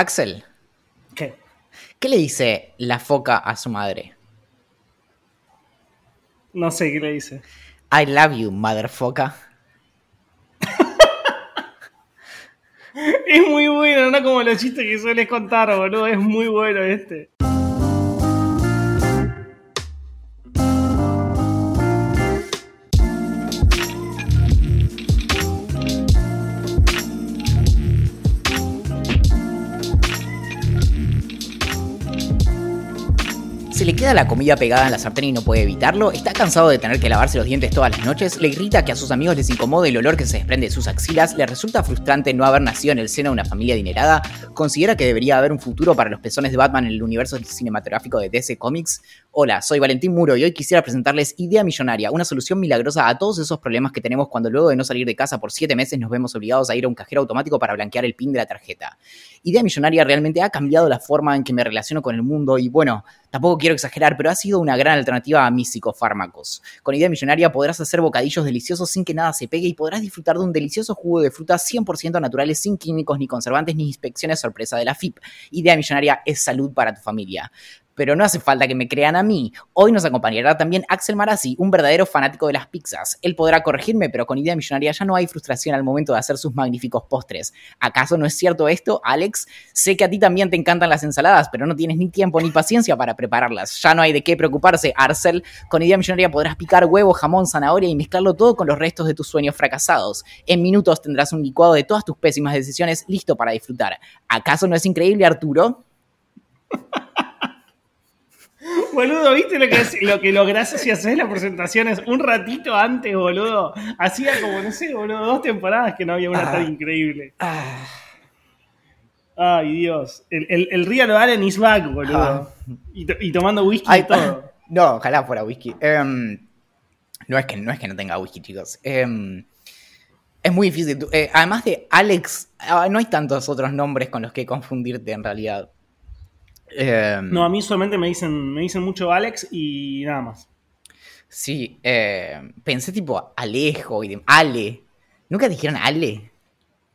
Axel, ¿Qué? ¿qué le dice la foca a su madre? No sé qué le dice. I love you, motherfoca. Es muy bueno, no como los chistes que sueles contar, boludo. Es muy bueno este. Se le queda la comida pegada en la sartén y no puede evitarlo, está cansado de tener que lavarse los dientes todas las noches, le irrita que a sus amigos les incomode el olor que se desprende de sus axilas, le resulta frustrante no haber nacido en el seno de una familia adinerada, considera que debería haber un futuro para los pezones de Batman en el universo cinematográfico de DC Comics. Hola, soy Valentín Muro y hoy quisiera presentarles Idea Millonaria, una solución milagrosa a todos esos problemas que tenemos cuando luego de no salir de casa por 7 meses nos vemos obligados a ir a un cajero automático para blanquear el pin de la tarjeta. Idea Millonaria realmente ha cambiado la forma en que me relaciono con el mundo y bueno, tampoco quiero exagerar, pero ha sido una gran alternativa a mis psicofármacos. Con Idea Millonaria podrás hacer bocadillos deliciosos sin que nada se pegue y podrás disfrutar de un delicioso jugo de frutas 100% naturales sin químicos ni conservantes ni inspecciones sorpresa de la FIP. Idea Millonaria es salud para tu familia pero no hace falta que me crean a mí. Hoy nos acompañará también Axel Marazzi, un verdadero fanático de las pizzas. Él podrá corregirme, pero con idea millonaria ya no hay frustración al momento de hacer sus magníficos postres. ¿Acaso no es cierto esto, Alex? Sé que a ti también te encantan las ensaladas, pero no tienes ni tiempo ni paciencia para prepararlas. Ya no hay de qué preocuparse, Arcel. Con idea millonaria podrás picar huevo, jamón, zanahoria y mezclarlo todo con los restos de tus sueños fracasados. En minutos tendrás un licuado de todas tus pésimas decisiones listo para disfrutar. ¿Acaso no es increíble, Arturo? Boludo, ¿viste lo que, es- lo que lográs si haces las presentaciones un ratito antes, boludo? Hacía como, no sé, boludo, dos temporadas que no había una Ah. tan increíble. Ay, Dios. El, el, el Real Allen is back, boludo. Ah. Y, to- y tomando whisky Ay, y todo. No, ojalá fuera whisky. Em, no, es que, no es que no tenga whisky, chicos. Em, es muy difícil. Eh, además de Alex, ah, no hay tantos otros nombres con los que confundirte en realidad. Em, No, a mí solamente me dicen, me dicen mucho Alex y nada más. Sí, eh, pensé tipo Alejo y de Ale. ¿Nunca dijeron Ale?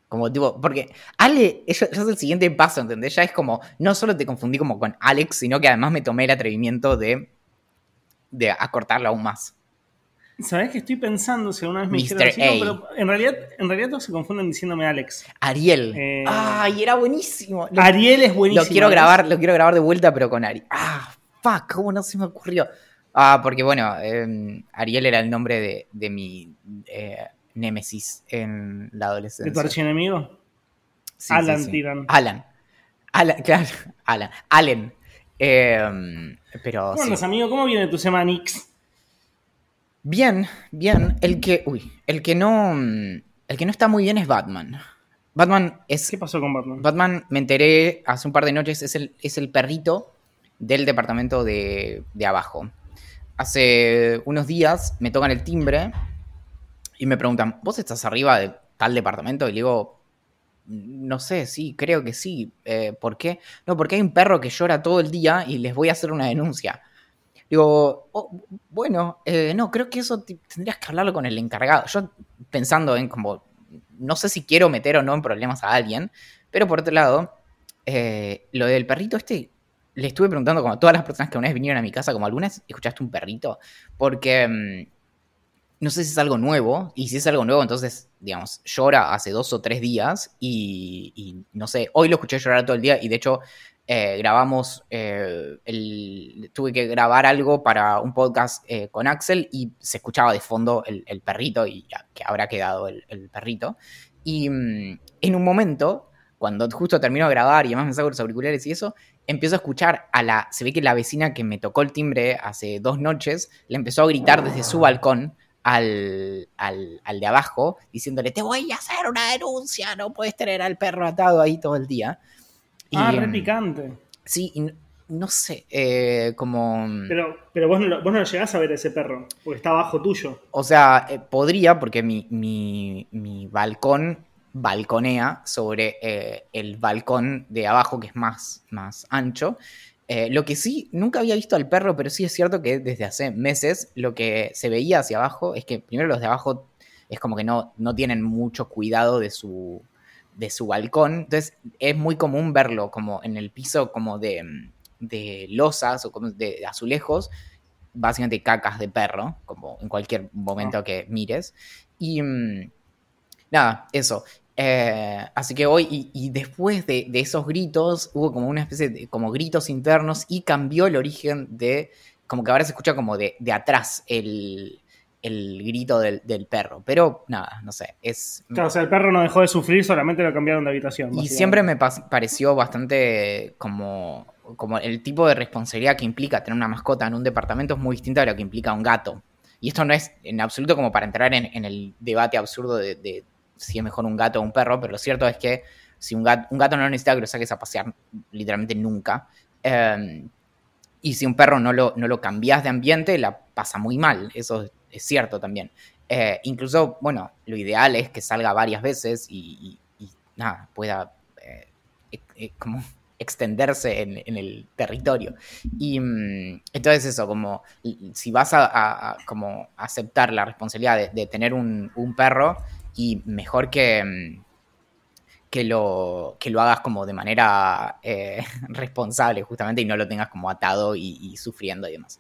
Como tipo, porque Ale eso es el siguiente paso, ¿entendés? Ya es como, no solo te confundí como con Alex, sino que además me tomé el atrevimiento de, de acortarlo aún más. ¿Sabés que estoy pensando si alguna vez me Mr. dijeron así? No, A. pero en realidad, en realidad todos se confunden diciéndome Alex. Ariel. Eh, Ay, era buenísimo. Lo, Ariel es buenísimo. lo quiero grabar, lo quiero grabar de vuelta, pero con Ariel. Ah, fuck, ¿cómo no se me ocurrió? Ah, porque bueno, eh, Ariel era el nombre de, de mi eh, némesis en la adolescencia. ¿De tu archienemigo? Sí, Alan sí, sí. Tiran. Alan. Alan, claro, Alan. Allen. Eh, pero ¿Cómo sí. andas, amigo? ¿Cómo viene tu semana X? Bien, bien. El que. Uy. El que no. mm, El que no está muy bien es Batman. Batman es. ¿Qué pasó con Batman? Batman, me enteré hace un par de noches, es el, es el perrito del departamento de, de abajo. Hace unos días me tocan el timbre y me preguntan, ¿vos estás arriba de tal departamento? Y le digo, no sé, sí, creo que sí. Eh, ¿Por qué? No, porque hay un perro que llora todo el día y les voy a hacer una denuncia. Digo, "Oh, bueno, eh, no, creo que eso te- tendrías que hablarlo con el encargado. Yo pensando en como, no sé si quiero meter o no en problemas a alguien, pero por otro lado, eh, lo del perrito este, le estuve preguntando como a todas las personas que una vez vinieron a mi casa, como algunas escuchaste un perrito, porque mm, no sé si es algo nuevo, y si es algo nuevo, entonces, digamos, llora hace dos o tres días, y, y no sé, hoy lo escuché llorar todo el día, y de hecho eh, grabamos, eh, el, tuve que grabar algo para un podcast eh, con Axel, y se escuchaba de fondo el, el perrito, y ya, que habrá quedado el, el perrito, y mm, en un momento, cuando justo termino de grabar y además me saco los auriculares y eso, empiezo a escuchar a la. Se ve que la vecina que me tocó el timbre hace dos noches le empezó a gritar desde su balcón al, al, al de abajo, diciéndole: Te voy a hacer una denuncia, no puedes tener al perro atado ahí todo el día. Y, ah, re mm, picante. Sí, y no, sé, eh, como. Pero, pero vos, no, lo- vos no llegás a ver ese perro, porque está abajo tuyo. O sea, eh, podría, porque mi, mi, mi balcón balconea sobre eh, el balcón de abajo, que es más, más ancho. Lo que sí, nunca había visto al perro, pero sí es cierto que desde hace meses lo que se veía hacia abajo es que primero los de abajo es como que no, no tienen mucho cuidado de su, de su balcón. Entonces es muy común verlo como en el piso como de, de losas o como de azulejos, básicamente cacas de perro, como en cualquier momento que mires. Y mm, nada, eso. Eh, así que hoy, y, después de, esos gritos, hubo como una especie de como gritos internos y cambió el origen de, como que ahora se escucha como de, de atrás el, el grito del, perro. Pero nada, no sé, es... Claro, o sea, el perro no dejó de sufrir, solamente lo cambiaron de habitación. Y siempre me pareció bastante como, como el tipo de responsabilidad que implica tener una mascota en un departamento es muy distinta a lo que implica un gato. Y esto no es en absoluto como para entrar en, el debate absurdo de si es mejor un gato o un perro, pero lo cierto es que si un gato, un gato no necesita que lo saques a pasear literalmente nunca. Em, y si un perro no lo, no lo cambias de ambiente, la pasa muy mal. Eso es cierto también. Eh, incluso, bueno, lo ideal es que salga varias veces y, nada, pueda eh, eh, como extenderse en, el territorio. Y mm, entonces eso, como si vas a, como aceptar la responsabilidad de, tener un, perro, y mejor que, mm, que, lo, que lo hagas como de manera eh, responsable justamente y no lo tengas como atado y, sufriendo y demás.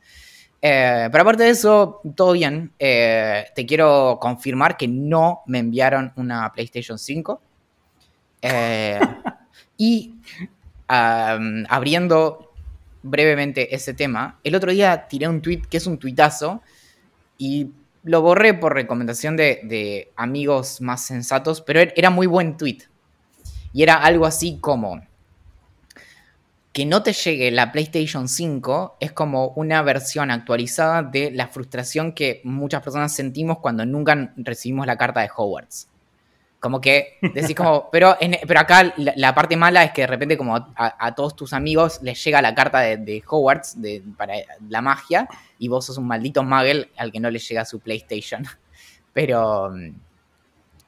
Eh, pero aparte de eso, todo bien. Eh, te quiero confirmar que no me enviaron una PlayStation 5. y abriendo brevemente ese tema, el otro día tiré un tweet que es un tuitazo y lo borré por recomendación de, amigos más sensatos, pero er, era muy buen tweet. Y era algo así como que no te llegue la PlayStation 5 es como una versión actualizada de la frustración que muchas personas sentimos cuando nunca recibimos la carta de Hogwarts. Como que decís como, pero, pero acá la, parte mala es que de repente como a, todos tus amigos les llega la carta de, Hogwarts de, para la magia y vos sos un maldito muggle al que no le llega su PlayStation. Pero, mm,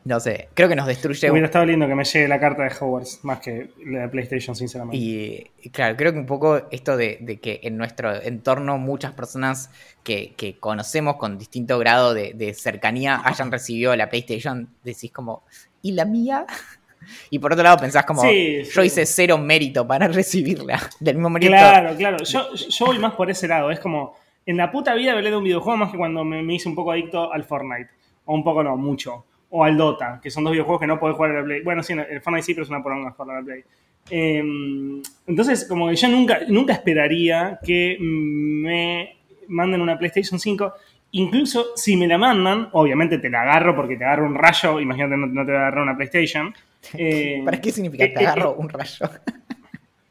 no sé, creo que nos destruye... Hubiera estado lindo que me llegue la carta de Hogwarts más que la de PlayStation, sinceramente. Y, claro, creo que un poco esto de, que en nuestro entorno muchas personas que, conocemos con distinto grado de, de cercanía hayan recibido la PlayStation, decís como, ¿y la mía? Y por otro lado pensás como, yo hice cero mérito para recibirla. Del mismo mérito. Claro, claro. Yo, yo voy más por ese lado. Es como, en la puta vida hablé de un videojuego más que cuando me, hice un poco adicto al Fortnite. O un poco no, mucho. O al Dota, que son dos videojuegos que no podés jugar en la Play. Bueno, sí, el Fortnite sí, pero es una poronga jugar en la Play. Em, entonces, como que yo nunca, nunca esperaría que me manden una PlayStation 5 Incluso si me la mandan, obviamente te la agarro porque te agarro un rayo, imagínate no, no te va a agarrar una PlayStation. Eh, ¿Para qué significa te eh, agarro eh, un rayo?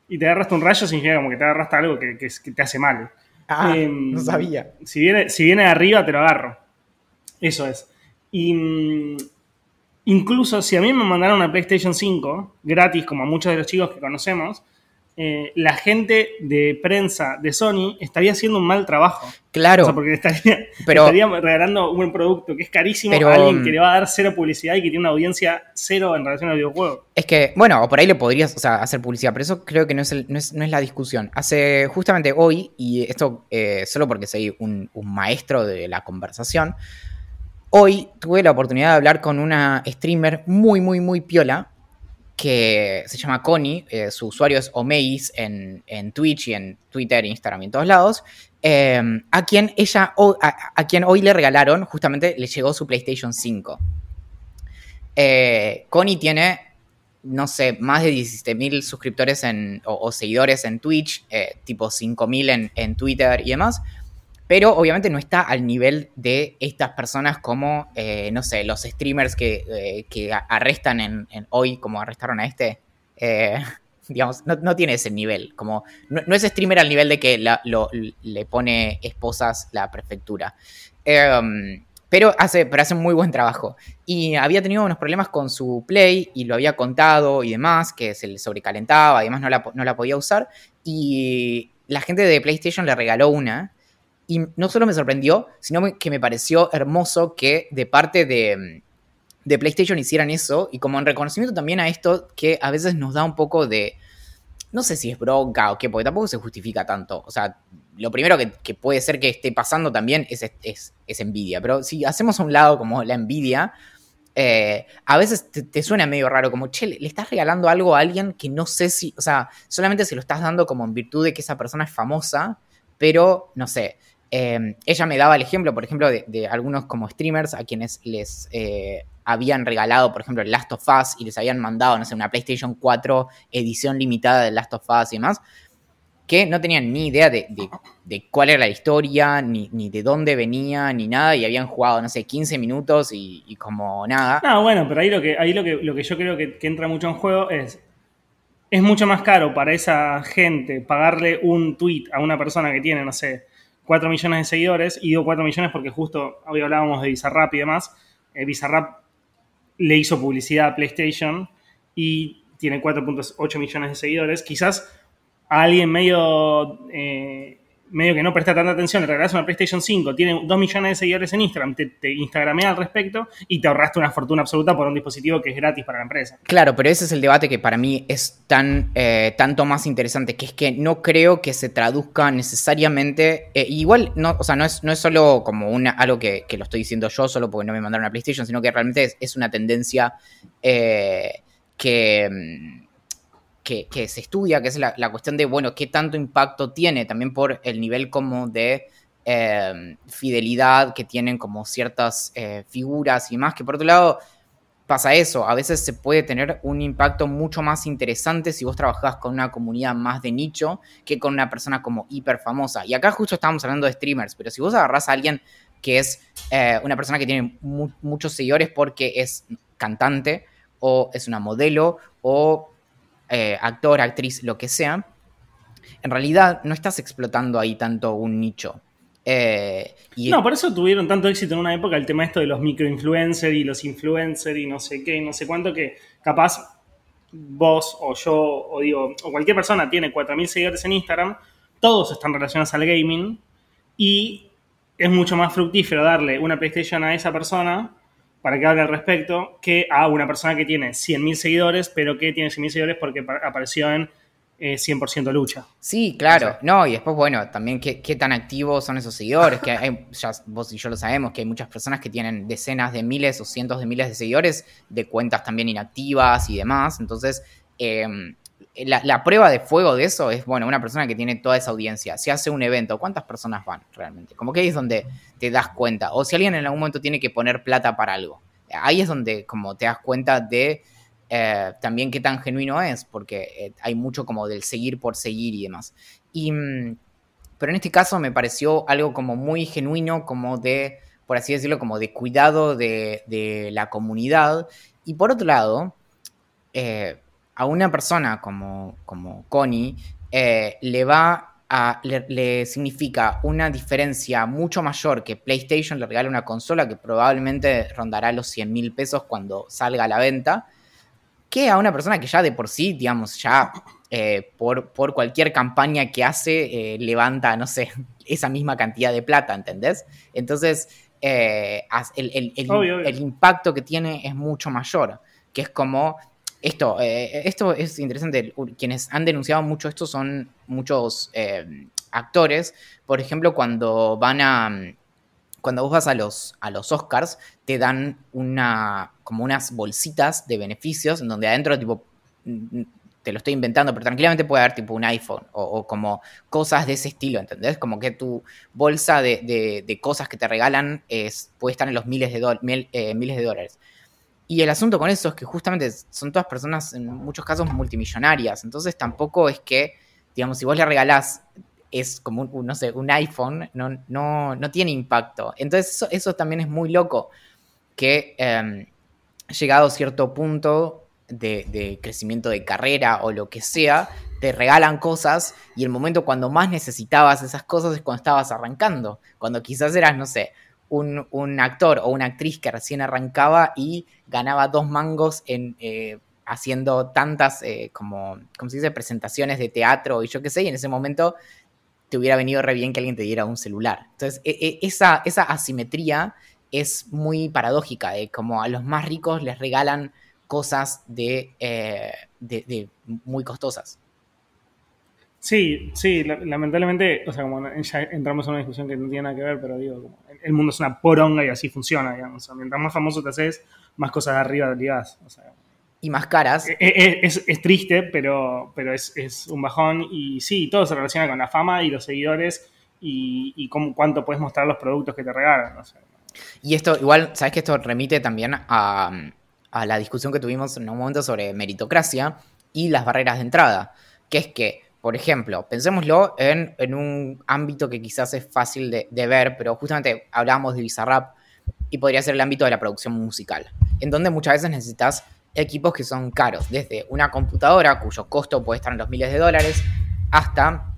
y te agarraste un rayo significa como que te agarraste algo que, te hace mal. Ah, em, no sabía. Si viene, si viene de arriba, te lo agarro. Eso es. Y mm, incluso si a mí me mandaron una PlayStation 5, gratis, como a muchos de los chicos que conocemos, eh, la gente de prensa de Sony estaría haciendo un mal trabajo. Claro. O sea, porque estaría, regalando un buen producto que es carísimo a alguien que le va a dar cero publicidad y que tiene una audiencia cero en relación al videojuego. Es que, bueno, o por ahí le podrías hacer publicidad, pero eso creo que no es, no es, la discusión. Hace justamente hoy, y esto eh, solo porque soy un, un maestro de la conversación, hoy tuve la oportunidad de hablar con una streamer muy, muy, muy piola que se llama Connie, eh, su usuario es Omeis en, Twitch y en Twitter, Instagram y en todos lados, em, a quien ella, a, quien hoy le regalaron, justamente le llegó su PlayStation 5. Eh, Connie tiene, no sé, más de 17.000 suscriptores o, seguidores en Twitch, eh, tipo 5.000 en, en Twitter y demás. Pero obviamente no está al nivel de estas personas como, eh, no sé, los streamers que, eh, arrestan en, hoy, como arrestaron a este. Eh, digamos, no, tiene ese nivel. Como, no, es streamer al nivel de que le pone esposas la prefectura. Em, pero hace, pero hace muy buen trabajo. Y había tenido unos problemas con su Play y lo había contado y demás, que se le sobrecalentaba y demás no la, no la podía usar. Y la gente de PlayStation le regaló una y no solo me sorprendió, sino que me pareció hermoso que de parte de, PlayStation hicieran eso. Y como en reconocimiento también a esto, que a veces nos da un poco de. No sé si es bronca o qué, porque tampoco se justifica tanto. O sea, lo primero que, puede ser que esté pasando también es, es, envidia. Pero si hacemos a un lado como la envidia, eh, a veces te, suena medio raro, como, che, le, estás regalando algo a alguien que no sé si, o sea, solamente se lo estás dando como en virtud de que esa persona es famosa, pero, no sé, eh, ella me daba el ejemplo, por ejemplo, de, algunos como streamers a quienes les eh, habían regalado, por ejemplo, el Last of Us y les habían mandado, no sé, una PlayStation 4 edición limitada del Last of Us y demás que no tenían ni idea de, cuál era la historia, ni, de dónde venía, ni nada, y habían jugado, no sé, 15 minutos y, como nada. No, bueno, pero ahí lo que, ahí lo que, lo que yo creo que, entra mucho en juego es, es mucho más caro para esa gente pagarle un tweet a una persona que tiene, no sé, 4 millones de seguidores, y digo 4 millones porque justo hoy hablábamos de Bizarrap y demás, eh, Bizarrap le hizo publicidad a PlayStation y tiene 4.8 millones de seguidores, quizás a alguien medio, eh, medio que no presta tanta atención, le regalas una PlayStation 5, tiene 2 millones de seguidores en Instagram, te, te Instagramea al respecto y te ahorraste una fortuna absoluta por un dispositivo que es gratis para la empresa. Claro, pero ese es el debate que para mí es tan eh, tanto más interesante, que es que no creo que se traduzca necesariamente, eh, igual, no, o sea, no es, no es solo como una, algo que, lo estoy diciendo yo solo porque no me mandaron una PlayStation, sino que realmente es, una tendencia que que, se estudia, que es la, cuestión de, bueno, qué tanto impacto tiene, también por el nivel como de em, fidelidad que tienen como ciertas eh, figuras y más, que por otro lado pasa eso, a veces se puede tener un impacto mucho más interesante si vos trabajás con una comunidad más de nicho que con una persona como hiper famosa. Y acá justo estábamos hablando de streamers, pero si vos agarrás a alguien que es eh, una persona que tiene muchos seguidores porque es cantante o es una modelo o eh, actor, actriz, lo que sea, en realidad no estás explotando ahí tanto un nicho. Eh, no, por eso tuvieron tanto éxito en una época el tema esto de los microinfluencers y los influencers y no sé qué, y no sé cuánto, que capaz vos o yo o digo, o cualquier persona tiene 4.000 seguidores en Instagram, todos están relacionados al gaming y es mucho más fructífero darle una PlayStation a esa persona para que hable al respecto que a una persona que tiene 100.000 seguidores, pero que tiene 100.000 seguidores porque apareció en 100% eh, lucha. Sí, claro. No, y después, bueno, también qué, tan activos son esos seguidores, que hay, ya vos y yo lo sabemos, que hay muchas personas que tienen decenas de miles o cientos de miles de seguidores de cuentas también inactivas y demás. Entonces, em, la, prueba de fuego de eso es, bueno, una persona que tiene toda esa audiencia, si hace un evento, ¿cuántas personas van realmente? Como que ahí es donde te das cuenta. O si alguien en algún momento tiene que poner plata para algo. Ahí es donde como te das cuenta de eh, también qué tan genuino es, porque eh, hay mucho como del seguir por seguir y demás. Y, mm, pero en este caso me pareció algo como muy genuino, como de, por así decirlo, como de cuidado de, la comunidad. Y por otro lado, eh, a una persona como, como Connie eh, le va a, le, significa una diferencia mucho mayor que PlayStation le regale una consola que probablemente rondará los 100 mil pesos cuando salga a la venta, que a una persona que ya de por sí, digamos, ya eh, por, por, cualquier campaña que hace, eh, levanta, no sé, esa misma cantidad de plata, ¿entendés? Entonces, el, el impacto que tiene es mucho mayor, que es como esto, eh, esto es interesante. Quienes han denunciado mucho esto son muchos eh, actores. Por ejemplo, cuando van a. Cuando vos vas a los, a los Oscars, te dan una. como unas bolsitas de beneficios en donde adentro, tipo. Te lo estoy inventando, pero tranquilamente puede haber tipo un iPhone o, como cosas de ese estilo, ¿entendés? Como que tu bolsa de, cosas que te regalan es, puede estar en los miles de, eh, miles de dólares. Y el asunto con eso es que justamente son todas personas, en muchos casos, multimillonarias. Entonces tampoco es que, digamos, si vos le regalás, es como, un, no sé, un iPhone, no, no, no tiene impacto. Entonces eso, también es muy loco, que eh, llegado a cierto punto de, de, crecimiento de carrera o lo que sea, te regalan cosas y el momento cuando más necesitabas esas cosas es cuando estabas arrancando. Cuando quizás eras, no sé, un, actor o una actriz que recién arrancaba y ganaba dos mangos en eh, haciendo tantas, eh, como, se dice, presentaciones de teatro y yo qué sé, y en ese momento te hubiera venido re bien que alguien te diera un celular. Entonces, e, e, esa, esa asimetría es muy paradójica, como a los más ricos les regalan cosas de, eh, de muy costosas. Sí, sí, lamentablemente, o sea, como ya entramos en una discusión que no tiene nada que ver, pero digo, como el mundo es una poronga y así funciona, digamos. O sea, mientras más famoso te haces, más cosas de arriba ligadas. O sea, y más caras. e- e- es, es triste, pero, pero es, es un bajón. Y sí, todo se relaciona con la fama y los seguidores y, y cómo, cuánto puedes mostrar los productos que te regalan. o sea. Y esto, igual, ¿sabes que esto remite también a, a la discusión que tuvimos en un momento sobre meritocracia y las barreras de entrada? Que es que, por ejemplo, pensémoslo en, en un ámbito que quizás es fácil de, de ver, pero justamente hablábamos de Bizarrap y podría ser el ámbito de la producción musical, en donde muchas veces necesitas equipos que son caros, desde una computadora cuyo costo puede estar en los miles de dólares, hasta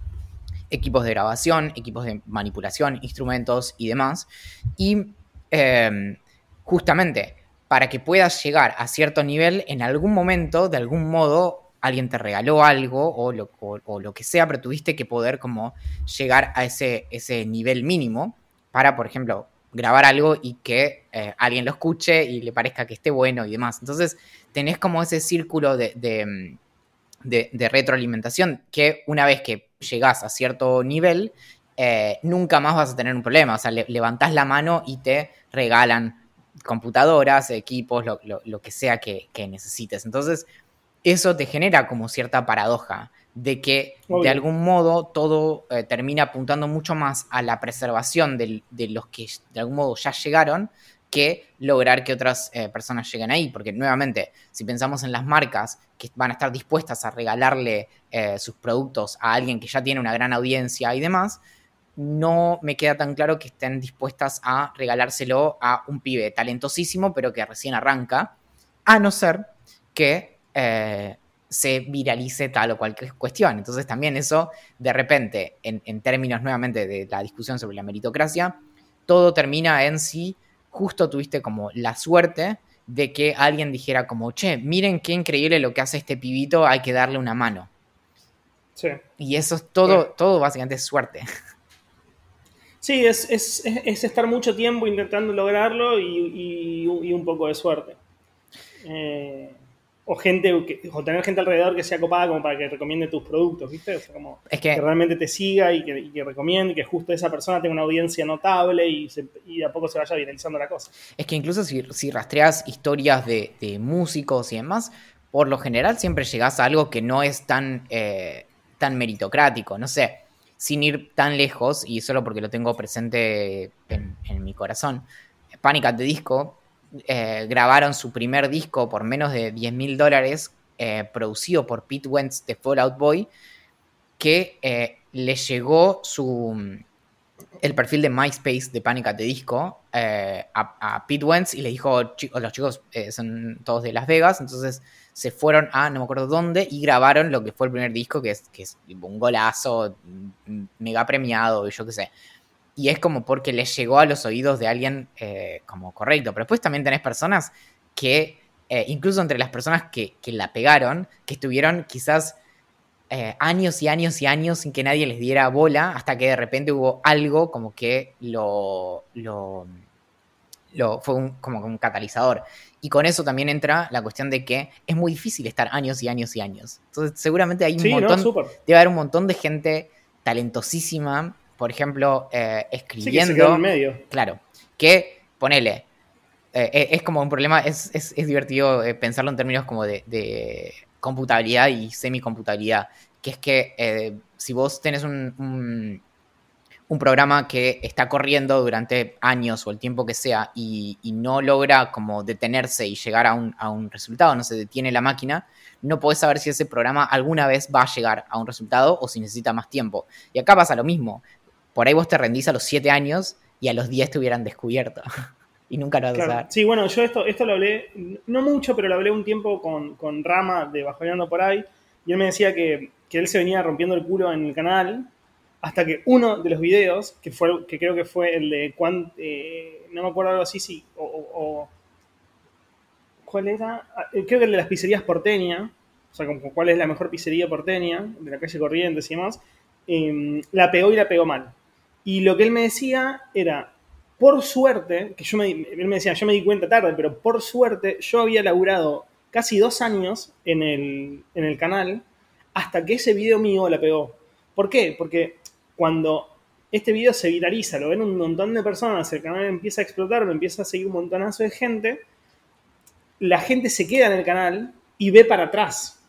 equipos de grabación, equipos de manipulación, instrumentos y demás. Y eh, justamente para que puedas llegar a cierto nivel, en algún momento, de algún modo, alguien te regaló algo o lo, o- lo que sea, pero tuviste que poder como llegar a ese, ese nivel mínimo para, por ejemplo, grabar algo y que eh, alguien lo escuche y le parezca que esté bueno y demás. Entonces, tenés como ese círculo de, de, mm, de- retroalimentación que una vez que llegás a cierto nivel, eh, nunca más vas a tener un problema. O sea, le- levantás la mano y te regalan computadoras, equipos, lo, lo- lo que sea que necesites. Entonces, eso te genera como cierta paradoja de que de algún modo todo eh, termina apuntando mucho más a la preservación del- de los que de algún modo ya llegaron que lograr que otras eh, personas lleguen ahí. Porque nuevamente, si pensamos en las marcas que van a estar dispuestas a regalarle eh, sus productos a alguien que ya tiene una gran audiencia y demás, no me queda tan claro que estén dispuestas a regalárselo a un pibe talentosísimo, pero que recién arranca, a no ser que eh, se viralice tal o cual cuestión. Entonces también eso, de repente, en, en términos nuevamente de la discusión sobre la meritocracia, todo termina en si justo tuviste como la suerte de que alguien dijera como, che, miren qué increíble lo que hace este pibito, hay que darle una mano. Sí. Y eso es todo, todo básicamente es suerte. Sí, es, es- es- es estar mucho tiempo intentando lograrlo y, y- y un poco de suerte. Eh, o gente o tener gente alrededor que sea copada como para que recomiende tus productos, ¿viste? O sea, como Es que que, realmente te siga y que, y que recomiende, que justo esa persona tenga una audiencia notable y, se- y de a poco se vaya viralizando la cosa. es que incluso si, si rastreas historias de, de músicos y demás, por lo general siempre llegás a algo que no es tan, eh, tan meritocrático. No sé, sin ir tan lejos, y solo porque lo tengo presente en, en mi corazón, Panic at the Disco eh, grabaron su primer disco por menos de 10 mil dólares, eh, producido por Pete Wentz de Fallout Boy, que eh, le llegó su el perfil de MySpace de Panic! the Disco a, Pete Wentz y le dijo, "Chi- los chicos son todos de Las Vegas, entonces se fueron a no me acuerdo dónde y grabaron lo que fue el primer disco, que es, que es un golazo, mm, mega premiado yo qué sé. Y es como porque le llegó a los oídos de alguien eh, como correcto. Pero después también tenés personas que, eh, incluso entre las personas que, que la pegaron, que estuvieron quizás eh, años y años y años sin que nadie les diera bola, hasta que de repente hubo algo como que lo, lo, lo- fue un, como un catalizador. Y con eso también entra la cuestión de que es muy difícil estar años y años y años. Entonces seguramente hay un Sí, ¿no? montón, Súper. debe haber un montón de gente talentosísima, por ejemplo, eh, Sí, que se escribiendo. quedó en medio. Claro, que ponele. eh, eh, es como un problema, es, es- es divertido eh, pensarlo en términos como de, de computabilidad y semicomputabilidad. Que es que eh, si vos tenés un, un, un programa que está corriendo durante años o el tiempo que sea y, y no logra como detenerse y llegar a un, a un resultado, no se detiene la máquina, no podés saber si ese programa alguna vez va a llegar a un resultado o si necesita más tiempo. Y acá pasa lo mismo. Por ahí vos te rendís a los 7 años y a los 10 te hubieran descubierto. y nunca lo vas Claro. a saber. Sí, bueno, yo esto, esto lo hablé, no mucho, pero lo hablé un tiempo con, con Rama de Bajoneando por ahí, y él me decía que, que él se venía rompiendo el culo en el canal, hasta que uno de los videos, que fue que creo que fue el de cuán, eh, no me acuerdo algo así, sí, o, o- o- ¿cuál era? Ah, eh, Creo que el de las pizzerías porteña, o sea, como cuál es la mejor pizzería porteña, de la calle Corrientes y demás, eh, la pegó y la pegó mal. Y lo que él me decía era, por suerte, que yo me, él me decía, yo me di cuenta tarde, pero por suerte yo había laburado casi dos años en el, en el canal hasta que ese video mío la pegó. ¿Por qué? Porque cuando este video se viraliza, lo ven un montón de personas, el canal empieza a explotar, me empieza a seguir un montonazo de gente, la gente se queda en el canal y ve para atrás.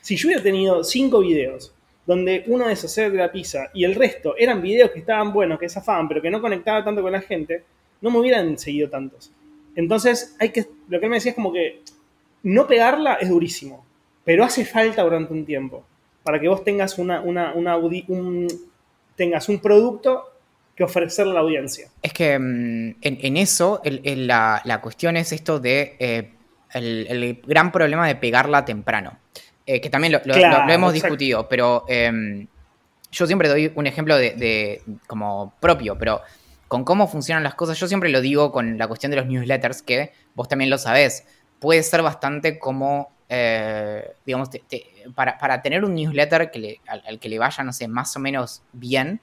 Si yo hubiera tenido cinco videos donde uno es hacer de la pizza y el resto eran videos que estaban buenos, que zafaban, pero que no conectaba tanto con la gente, no me hubieran seguido tantos. Entonces, hay que, lo que él me decía es como que no pegarla es durísimo, pero hace falta durante un tiempo para que vos tengas, una, una, un, tengas un producto que ofrecerle a la audiencia. Es que mm, en, eso la, cuestión es esto de eh, el, gran problema de pegarla temprano. Eh, que también lo, hemos discutido, pero em, yo siempre doy un ejemplo de, como propio, pero con cómo funcionan las cosas, yo siempre lo digo con la cuestión de los newsletters, que vos también lo sabés, puede ser bastante como, eh, digamos, para, tener un newsletter que al, que le vaya, no sé, más o menos bien,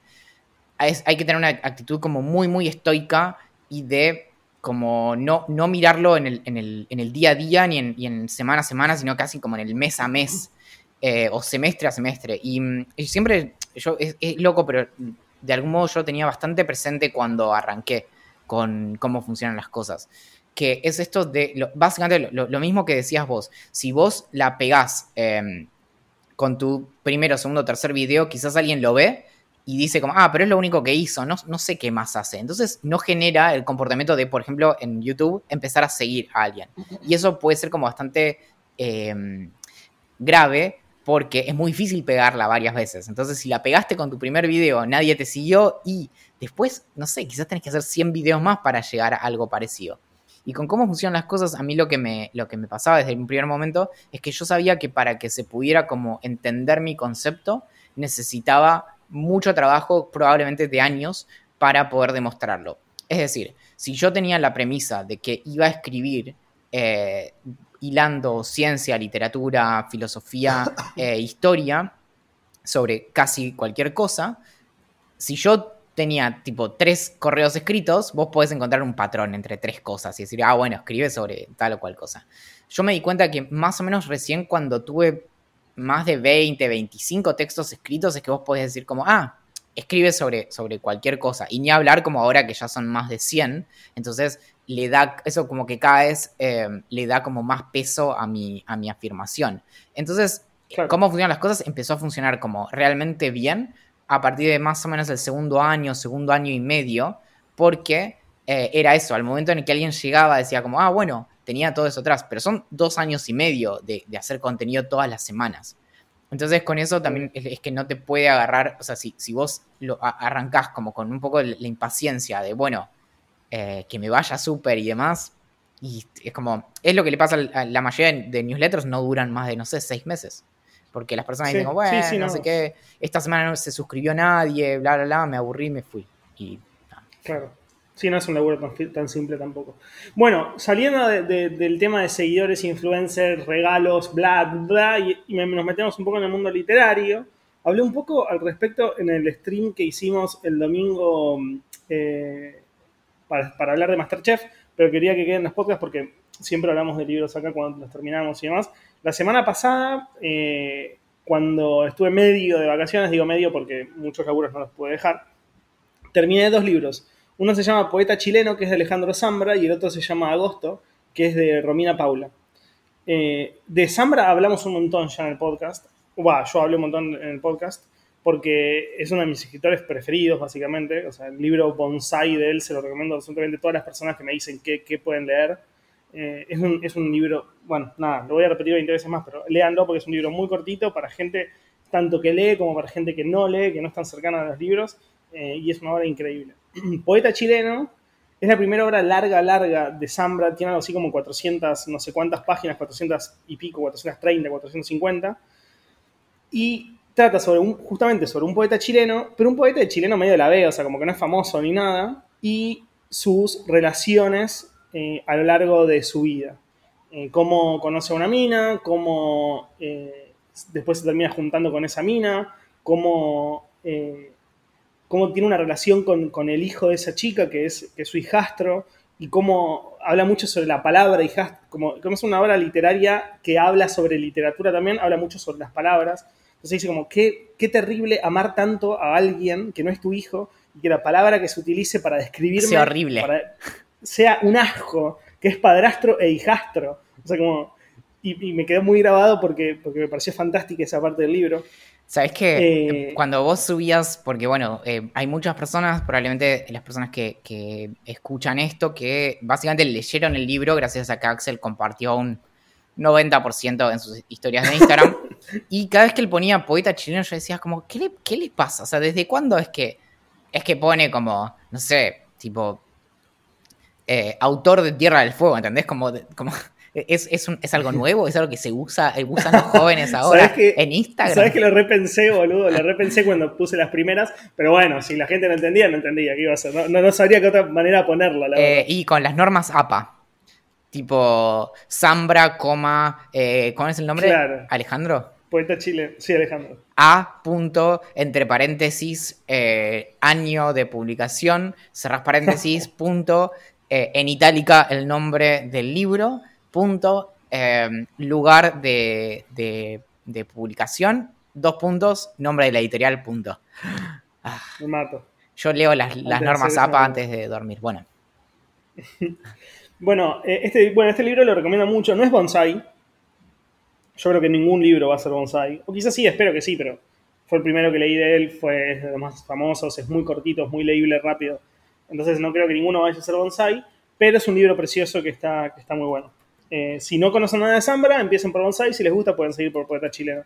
hay que tener una actitud como muy, muy estoica y de como no, no mirarlo en el, en, el, en el, día a día ni en, semana a semana, sino casi como en el mes a mes eh, o semestre a semestre. Y, siempre, yo es, loco, pero de algún modo yo tenía bastante presente cuando arranqué con cómo funcionan las cosas. Que es esto de, básicamente lo, mismo que decías vos, si vos la pegás em, con tu primero, segundo, tercer video, quizás alguien lo ve y dice como, ah, pero es lo único que hizo, no, no sé qué más hace. Entonces no genera el comportamiento de, por ejemplo, en YouTube, empezar a seguir a alguien. Y eso puede ser como bastante em, grave porque es muy difícil pegarla varias veces. Entonces si la pegaste con tu primer video, nadie te siguió y después, no sé, quizás tenés que hacer 100 videos más para llegar a algo parecido. Y con cómo funcionan las cosas, a mí lo que me, lo que me pasaba desde un primer momento es que yo sabía que para que se pudiera como entender mi concepto, necesitaba mucho trabajo, probablemente de años, para poder demostrarlo. Es decir, si yo tenía la premisa de que iba a escribir eh, hilando ciencia, literatura, filosofía e historia sobre casi cualquier cosa, si yo tenía tipo tres correos escritos, vos podés encontrar un patrón entre tres cosas y decir, ah, bueno, escribe sobre tal o cual cosa. Yo me di cuenta que más o menos recién cuando tuve más de 20, 25 textos escritos es que vos podés decir como, ah, escribe sobre, sobre cualquier cosa. Y ni hablar como ahora que ya son más de 100. Entonces le da, eso como que cada vez eh, le da como más peso a mi, a mi afirmación. Entonces, cómo funcionan las cosas empezó a funcionar como realmente bien a partir de más o menos el segundo año, segundo año y medio, porque eh, era eso, al momento en el que alguien llegaba decía como, ah, bueno, tenía todo eso atrás, pero son dos años y medio de, hacer contenido todas las semanas. Entonces con eso también es, que no te puede agarrar, o sea, si, si vos lo arrancás como con un poco la impaciencia de, bueno, eh, que me vaya súper y demás, y es como, es lo que le pasa a la mayoría de newsletters, no duran más de, no sé, seis meses. Porque las personas dicen, bueno, no, sé qué, esta semana no se suscribió nadie, bla, bla, bla, me aburrí me fui. Y, Claro. Sí, no es un laburo tan, simple tampoco. Bueno, saliendo del tema de seguidores, influencers, regalos, bla, bla, y, nos metemos un poco en el mundo literario, hablé un poco al respecto en el stream que hicimos el domingo eh, para, hablar de Masterchef, pero quería que queden los podcasts porque siempre hablamos de libros acá cuando los terminamos y demás. La semana pasada, eh, cuando estuve medio de vacaciones, digo medio porque muchos laburos no los pude dejar, terminé dos libros. Uno se llama Poeta Chileno, que es de Alejandro Zambra, y el otro se llama Agosto, que es de Romina Paula. Eh, de Zambra hablamos un montón ya en el podcast. Bueno, yo hablé un montón en el podcast, porque es uno de mis escritores preferidos, básicamente. O sea, el libro Bonsai de él se lo recomiendo absolutamente a todas las personas que me dicen qué, pueden leer. Eh, es, un, es, libro, bueno, nada, lo voy a repetir 20 veces más, pero léanlo porque es un libro muy cortito para gente tanto que lee como para gente que no lee, que no están cercana a los libros, eh, y es una obra increíble. Poeta chileno, es la primera obra larga, larga de Zambra, tiene algo así como 400, no sé cuántas páginas, 400 y pico, 430, 450, y trata sobre un, justamente sobre un poeta chileno, pero un poeta de chileno medio de la B, o sea, como que no es famoso ni nada, y sus relaciones eh, a lo largo de su vida. Eh, cómo conoce a una mina, cómo eh, después se termina juntando con esa mina, cómo cómo tiene una relación con, el hijo de esa chica, que es, que su hijastro, y cómo habla mucho sobre la palabra hijastro, como, como es una obra literaria que habla sobre literatura también, habla mucho sobre las palabras. Entonces dice como, qué, qué terrible amar tanto a alguien que no es tu hijo y que la palabra que se utilice para describirme sea horrible. sea un asco, que es padrastro e hijastro. O sea, como... Y, me quedó muy grabado porque, porque me pareció fantástica esa parte del libro. Sabes que eh, cuando vos subías, porque bueno, eh, hay muchas personas, probablemente las personas que, que, escuchan esto, que básicamente leyeron el libro gracias a que Axel compartió un 90% en sus historias de Instagram. y cada vez que él ponía poeta chileno, yo decía como, ¿qué le, qué le pasa? O sea, ¿desde cuándo es que, es que pone como, no sé, tipo, eh, autor de Tierra del Fuego, ¿entendés? Como, como ¿es, es, es, algo nuevo, es algo que se usa, eh, usan los jóvenes ahora en Instagram. Sabes que lo repensé, boludo, lo repensé cuando puse las primeras, pero bueno, si la gente no entendía, no entendía qué iba a ser, no, no, sabría qué otra manera ponerlo, la eh, y con las normas APA. Tipo, Zambra, coma, eh, ¿cómo es el nombre? Alejandro. Poeta Chile, sí, Alejandro. A. Punto, entre paréntesis, eh, año de publicación, cerras paréntesis, punto, en itálica el nombre del libro, punto, lugar de, de, publicación, dos puntos, nombre de la editorial, punto. Me mato. Yo leo las, las normas APA antes de dormir. Bueno. Bueno, eh, este, bueno, este libro lo recomiendo mucho. No es bonsai. Yo creo que ningún libro va a ser bonsai. O quizás sí, espero que sí, pero fue el primero que leí de él. Fue de los más famosos. Es muy cortito, es muy leíble, rápido. Entonces no creo que ninguno vaya a ser bonsai. Pero es un libro precioso que está, que está muy bueno. Eh, si no conocen nada de Zambra, empiecen por bonsai. Si les gusta, pueden seguir por Poeta Chileno.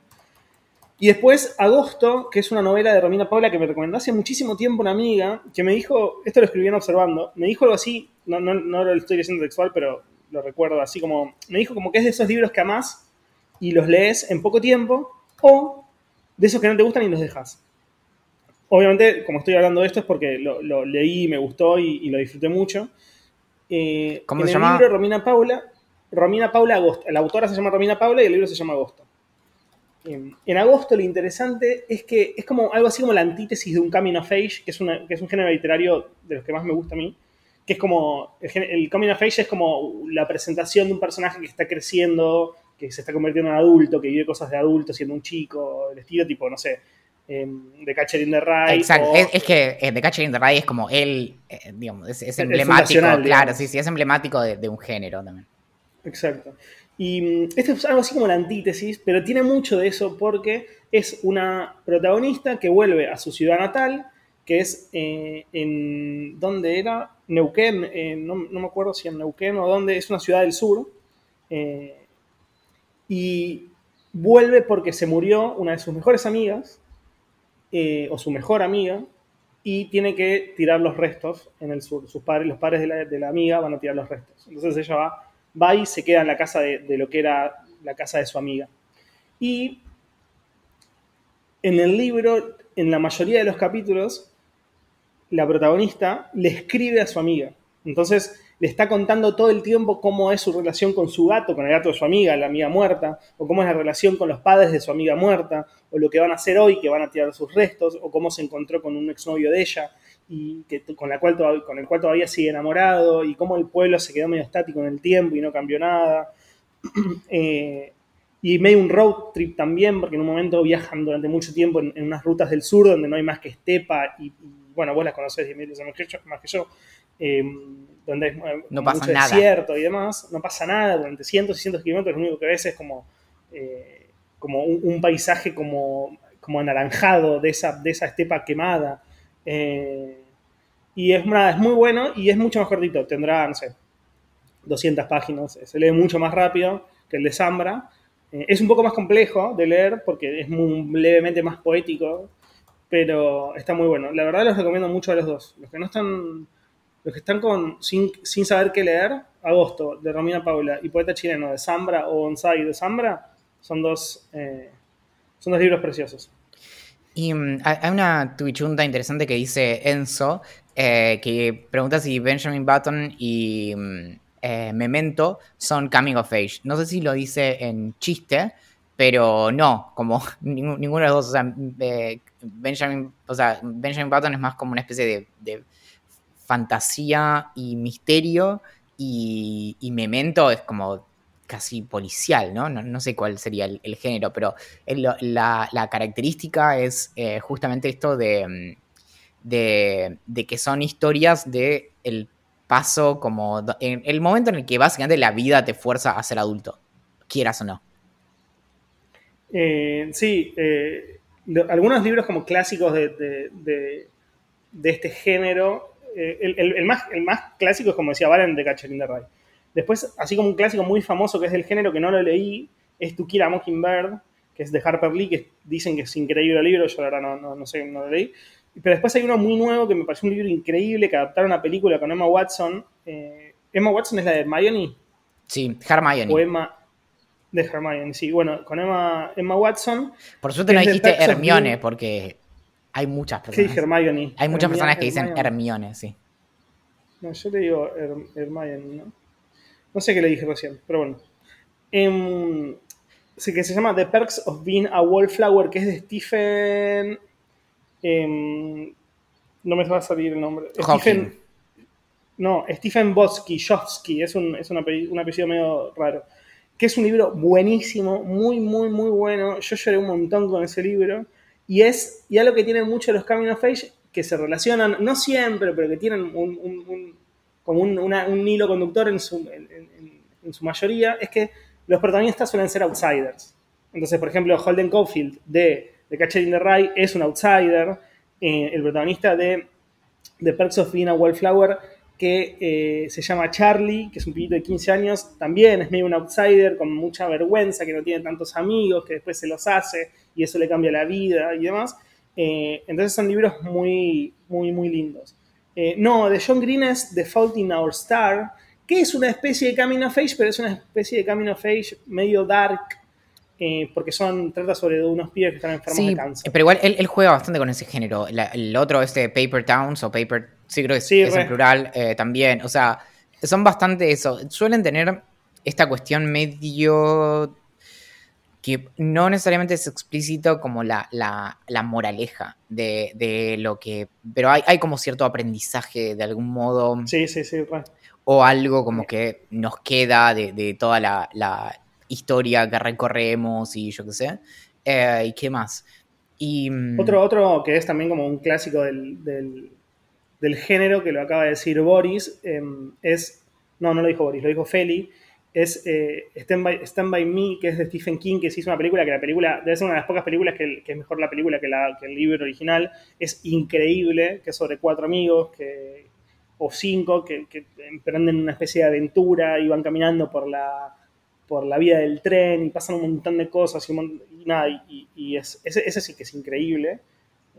Y después, Agosto, que es una novela de Romina Paula que me recomendó hace muchísimo tiempo una amiga, que me dijo, esto lo escribían observando, me dijo algo así, no, no, no lo estoy diciendo textual, pero lo recuerdo así como, me dijo como que es de esos libros que amás y los lees en poco tiempo, o de esos que no te gustan y los dejas. Obviamente, como estoy hablando de esto es porque lo, lo leí, me gustó y, lo disfruté mucho. Eh, ¿Cómo en se el llama? libro Romina Paula, Romina Paula Agosto, la autora se llama Romina Paula y el libro se llama Agosto. En, agosto lo interesante es que es como algo así como la antítesis de un coming of age, que es, que es un género literario de los que más me gusta a mí, que es como, el, coming of age es como la presentación de un personaje que está creciendo, que se está convirtiendo en adulto, que vive cosas de adulto siendo un chico, el estilo tipo, no sé, de Catcher in the Rye. Exacto, es, que The Catcher in the Rye es como él, eh, digamos, es, emblemático, claro, sí, sí, es emblemático de, de un género también. Exacto. Y mm, esto es algo así como la antítesis, pero tiene mucho de eso porque es una protagonista que vuelve a su ciudad natal, que es eh, en. ¿Dónde era? Neuquén, eh, no, me acuerdo si en Neuquén o dónde, es una ciudad del sur. Eh, y vuelve porque se murió una de sus mejores amigas, o su mejor amiga, y tiene que tirar los restos en el sur. Sus padres, los padres de la, de la amiga van a tirar los restos. Entonces ella va va y se queda en la casa de, lo que era la casa de su amiga. Y en el libro, en la mayoría de los capítulos, la protagonista le escribe a su amiga. Entonces le está contando todo el tiempo cómo es su relación con su gato, con el gato de su amiga, la amiga muerta, o cómo es la relación con los padres de su amiga muerta, o lo que van a hacer hoy, que van a tirar sus restos, o cómo se encontró con un exnovio de ella y que, con, la cual con el cual todavía sigue enamorado, y cómo el pueblo se quedó medio estático en el tiempo y no cambió nada. Eh, y medio un road trip también, porque en un momento viajan durante mucho tiempo en, unas rutas del sur donde no hay más que estepa, y, bueno, vos las conocés más que yo, más que yo em, donde es eh, no mucho desierto y demás, no pasa nada, durante cientos y cientos de kilómetros lo único que ves es como, eh, como un, paisaje como, como anaranjado de esa, de esa estepa quemada. Eh, y es, es muy bueno y es mucho más cortito. Tendrá, no sé, 200 páginas. Se lee mucho más rápido que el de Zambra. Eh, es un poco más complejo de leer porque es muy, levemente más poético, pero está muy bueno. La verdad los recomiendo mucho a los dos. Los que no están, los que están con, sin, saber qué leer, Agosto de Romina Paula y Poeta Chileno de Zambra o Onsai de Zambra, son dos, eh, son dos libros preciosos. Y mm, hay una tuichunta interesante que dice Enzo, eh, que pregunta si Benjamin Button y mm, eh, Memento son coming of age. No sé si lo dice en chiste, pero no, como ninguno de los dos. O sea, eh, Benjamin, o sea, Benjamin Button es más como una especie de, fantasía y misterio, y, y Memento es como casi policial, ¿no? No, sé cuál sería el, género, pero la, característica es eh, justamente esto mm, de, de, que son historias de el paso como en el momento en el que básicamente la vida te fuerza a ser adulto, quieras o no. Eh, sí, eh, algunos libros como clásicos de, este género, el, más, el más clásico es como decía Valen de Catcher in the Rye. Después, así como un clásico muy famoso que es del género que no lo leí, es To Kill a Mockingbird, que es de Harper Lee, que dicen que es increíble el libro, yo ahora no, no, sé, no lo leí. Pero después hay uno muy nuevo que me pareció un libro increíble que adaptaron a película con Emma Watson. Emma Watson es la de Hermione. Sí, Hermione. O Emma, de Hermione, sí. Bueno, con Emma, Emma Watson. Por suerte no dijiste Hermione, porque hay muchas personas. Sí, Hermione. Hay muchas personas que dicen Hermione, sí. No, yo le digo Hermione, ¿no? No sé qué le dije recién, pero bueno. Sí, que se llama The Perks of Being a Wallflower, que es de Stephen. Em, no me va a salir el nombre. Stephen. No, Stephen Botsky, Jofsky, es un, es un apellido medio raro que es un libro buenísimo, muy, muy, muy bueno. Yo lloré un montón con ese libro. Y es y algo que tienen mucho los Coming of Age, que se relacionan, no siempre, pero que tienen un, como un, hilo conductor en su, en, su mayoría, es que los protagonistas suelen ser outsiders. Entonces, por ejemplo, Holden Caulfield de, de Catcher in the Rye es un outsider. Eh, el protagonista de The Perks of Being a Wallflower que eh, se llama Charlie, que es un pibito de 15 años, también es medio un outsider, con mucha vergüenza, que no tiene tantos amigos, que después se los hace y eso le cambia la vida y demás. Eh, entonces son libros muy, muy, muy lindos. Eh, no, de John Green es The Fault in Our Star, que es una especie de Coming of Age, pero es una especie de Coming of Age medio dark, porque son trata sobre unos pibes que están enfermos de cáncer. Pero igual él, juega bastante con ese género. el otro, este Paper Towns o Paper Sí, creo que sí, es en plural eh, también. O sea, son bastante eso. Suelen tener esta cuestión medio que no necesariamente es explícito como la, moraleja de, lo que... Pero hay, hay, como cierto aprendizaje de algún modo. Sí, sí, sí. O algo como que nos queda de, toda la, historia que recorremos y yo qué sé. Eh, ¿Y qué más? Y, mm, otro, otro que es también como un clásico del del género que lo acaba de decir Boris, em, es, no, no lo dijo Boris, lo dijo Feli, es eh, Stand, by, Me, que es de Stephen King, que se hizo una película, que la película, debe ser una de las pocas películas que, es mejor la película que, el libro original, es increíble, que es sobre cuatro amigos que, o cinco que, emprenden una especie de aventura y van caminando por la, por la vía del tren y pasan un montón de cosas y, nada, y, es, ese, ese sí que es increíble.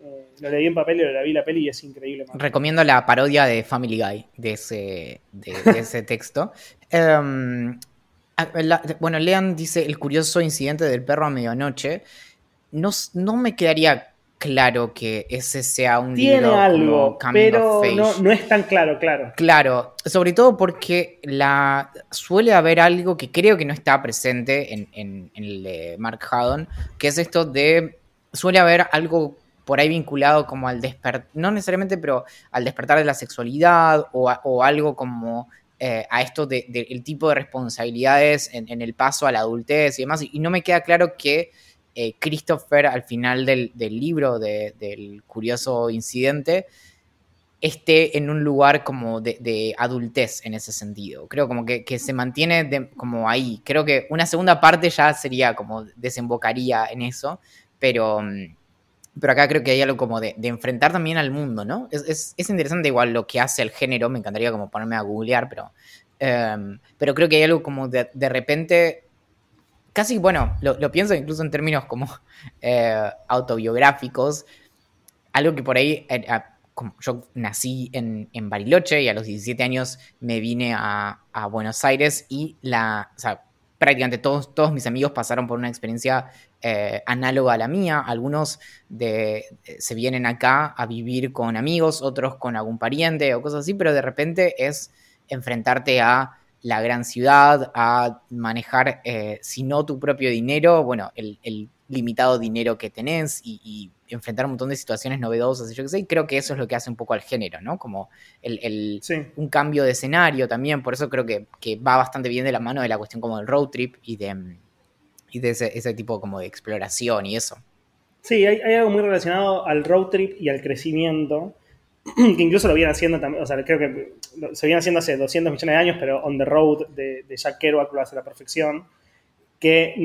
Eh, lo leí en papel y lo vi la peli y es increíble. Recomiendo la parodia de Family Guy de ese, de, ese texto. Em, bueno, Lean dice el curioso incidente del perro a medianoche. No, no me quedaría claro que ese sea un Tiene algo, pero no, es tan claro, claro. Claro, sobre todo porque la suele haber algo que creo que no está presente en, en el de Mark Haddon, que es esto de suele haber algo por ahí vinculado como al despertar, no necesariamente, pero al despertar de la sexualidad o, algo como eh, a esto del de, tipo de responsabilidades en, el paso a la adultez y demás. Y, no me queda claro que eh, Christopher al final del, libro del curioso incidente esté en un lugar como de, adultez en ese sentido. Creo como que, se mantiene como ahí. Creo que una segunda parte ya sería como desembocaría en eso, pero... Pero acá creo que hay algo como de, enfrentar también al mundo, ¿no? Es, interesante igual lo que hace el género, me encantaría como ponerme a googlear, pero, em, pero creo que hay algo como de, de repente, casi, bueno, lo, pienso incluso en términos como eh, autobiográficos, algo que por ahí, como yo nací en, Bariloche y a los 17 años me vine a, a Buenos Aires y la, o sea, prácticamente todos, todos mis amigos pasaron por una experiencia eh, análoga a la mía. Algunos de, se vienen acá a vivir con amigos, otros con algún pariente o cosas así, pero de repente es enfrentarte a la gran ciudad, a manejar, eh, si no tu propio dinero, bueno, el, limitado dinero que tenés y, enfrentar un montón de situaciones novedosas y yo qué sé, y creo que eso es lo que hace un poco al género, ¿no? Como el, un cambio de escenario también, por eso creo que, que, va bastante bien de la mano de la cuestión como del road trip y de, y de ese, tipo como de exploración y eso. Sí, hay, algo muy relacionado al road trip y al crecimiento. que incluso lo vienen haciendo también, o sea, creo que se viene haciendo hace 200 millones de años, pero On the Road de, de Jack Kerouac lo hace a la perfección, que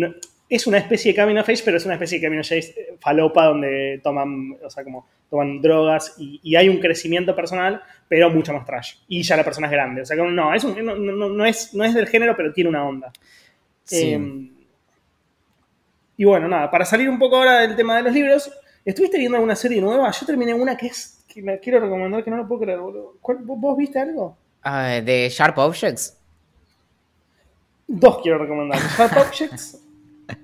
es una especie de Coming of Age, pero es una especie de Camino of Age eh, falopa donde toman, o sea, como toman drogas y, hay un crecimiento personal, pero mucho más trash. Y ya la persona es grande. O sea, que no, es no, es, no es del género, pero tiene una onda. Em, y bueno, nada, para salir un poco ahora del tema de los libros, ¿estuviste viendo alguna serie nueva? Yo terminé una que es, que la quiero recomendar, que no lo puedo creer, boludo. ¿Vos viste algo? Ah, ¿De Sharp Objects? Dos quiero recomendar. Sharp Objects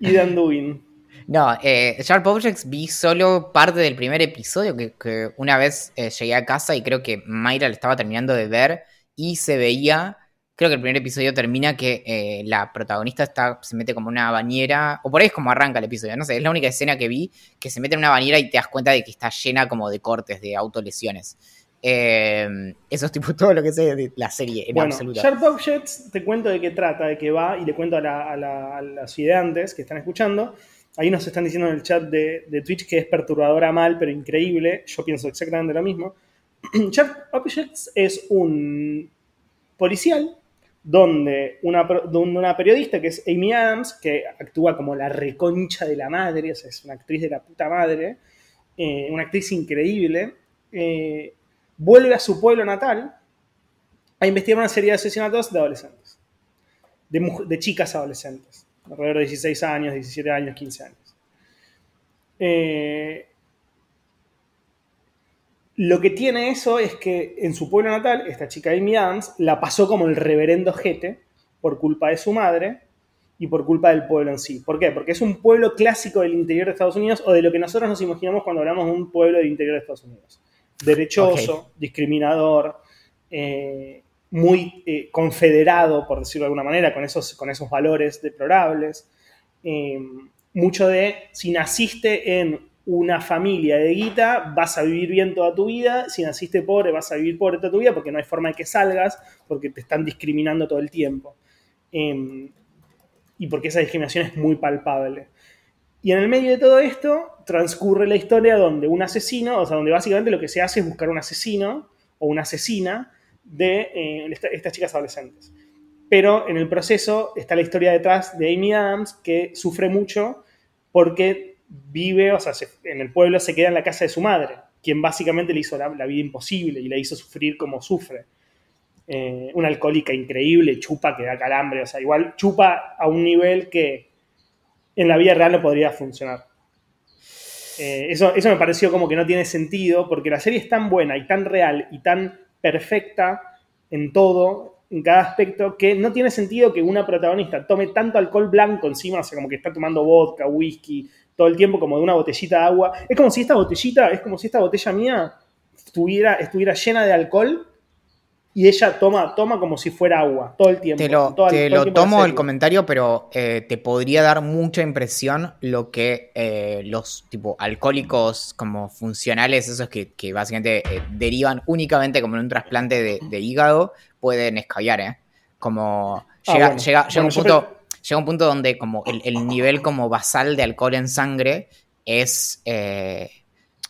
y The Undoing. No, eh, Sharp Objects vi solo parte del primer episodio que, una vez eh, llegué a casa y creo que Mayra lo estaba terminando de ver y se veía, creo que el primer episodio termina que eh, la protagonista está, se mete como una bañera, o por ahí es como arranca el episodio, no sé, es la única escena que vi que se mete en una bañera y te das cuenta de que está llena como de cortes, de autolesiones. Eh, eso es tipo todo lo que sé de la serie en bueno, Sharp Objects, te cuento de qué trata, de qué va, y le cuento a, a, los ideantes que están escuchando. Ahí nos están diciendo en el chat de, Twitch que es perturbadora mal, pero increíble. Yo pienso exactamente lo mismo. Sharp Objects es un policial donde una, una, periodista que es Amy Adams, que actúa como la reconcha de la madre, o sea, es una actriz de la puta madre, eh, una actriz increíble, eh, vuelve a su pueblo natal a investigar una serie de asesinatos de adolescentes, de, chicas adolescentes, alrededor de 16 años, 17 años, 15 años. Eh, lo que tiene eso es que en su pueblo natal, esta chica Amy Adams la pasó como el reverendo jete por culpa de su madre y por culpa del pueblo en sí. ¿Por qué? Porque es un pueblo clásico del interior de Estados Unidos o de lo que nosotros nos imaginamos cuando hablamos de un pueblo del interior de Estados Unidos derechoso, discriminador, eh, muy eh, confederado, por decirlo de alguna manera, con esos, con esos valores deplorables. Eh, mucho de, si naciste en una familia de guita, vas a vivir bien toda tu vida, si naciste pobre, vas a vivir pobre toda tu vida, porque no hay forma de que salgas, porque te están discriminando todo el tiempo. y porque esa discriminación es muy palpable. Y en el medio de todo esto transcurre la historia donde un asesino, o sea, donde básicamente lo que se hace es buscar un asesino o una asesina de eh, estas chicas adolescentes. Pero en el proceso está la historia detrás de Amy Adams, que sufre mucho porque vive, o sea, en el pueblo se queda en la casa de su madre, quien básicamente le hizo la, vida imposible y le hizo sufrir como sufre. Eh, una alcohólica increíble, chupa que da calambre, o sea, igual chupa a un nivel que en la vida real no podría funcionar. Eh, eso, eso me pareció como que no tiene sentido, porque la serie es tan buena y tan real y tan perfecta en todo, en cada aspecto, que no tiene sentido que una protagonista tome tanto alcohol blanco encima, o sea, como que está tomando vodka, whisky, todo el tiempo como de una botellita de agua. Es como si esta botellita, es como si esta botella mía estuviera, estuviera llena de alcohol y ella toma, toma como si fuera agua todo el tiempo. Te lo, tomo el comentario, pero eh, te podría dar mucha impresión lo que eh, los tipo alcohólicos como funcionales, esos que, básicamente eh, derivan únicamente como en un trasplante de, hígado, pueden escabiar, ¿eh? Como ah, llega, llega, llega un punto, llega un punto donde como el, el, nivel como basal de alcohol en sangre es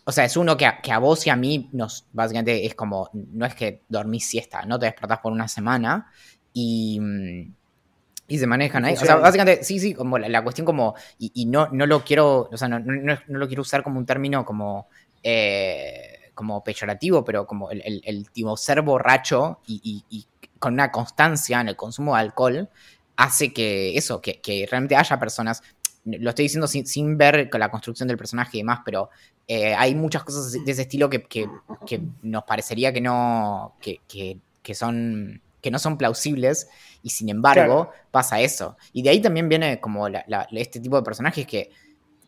o sea, es uno que a, vos y a mí nos, básicamente es como, no es que dormís siesta, no te despertás por una semana y, mm, y se manejan ahí. O sea, básicamente, sí, sí, como la, cuestión como, y, no, no lo quiero, o sea, no, no, lo quiero usar como un término como, eh, como peyorativo, pero como el, el, tipo ser borracho y, y, con una constancia en el consumo de alcohol hace que eso, que, que realmente haya personas, lo estoy diciendo sin, sin, ver la construcción del personaje y demás, pero eh, hay muchas cosas de ese estilo que, nos parecería que no, que, son, que no son plausibles y sin embargo pasa eso. Y de ahí también viene como este tipo de personajes que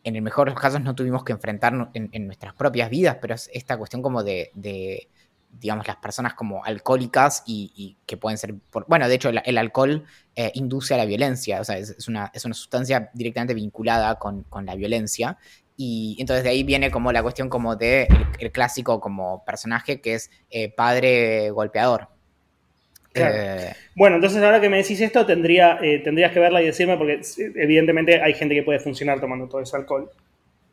en el mejor de los casos no tuvimos que enfrentar en, nuestras propias vidas, pero es esta cuestión como de, digamos, las personas como alcohólicas y, que pueden ser, bueno, de hecho el, alcohol eh, induce a la violencia, o sea, es, una, es una, sustancia directamente vinculada con, con, la violencia y entonces de ahí viene como la cuestión como de el, clásico como personaje que es eh, padre golpeador. Eh, bueno, entonces ahora que me decís esto, tendría, eh, tendrías que verla y decirme, porque evidentemente hay gente que puede funcionar tomando todo ese alcohol.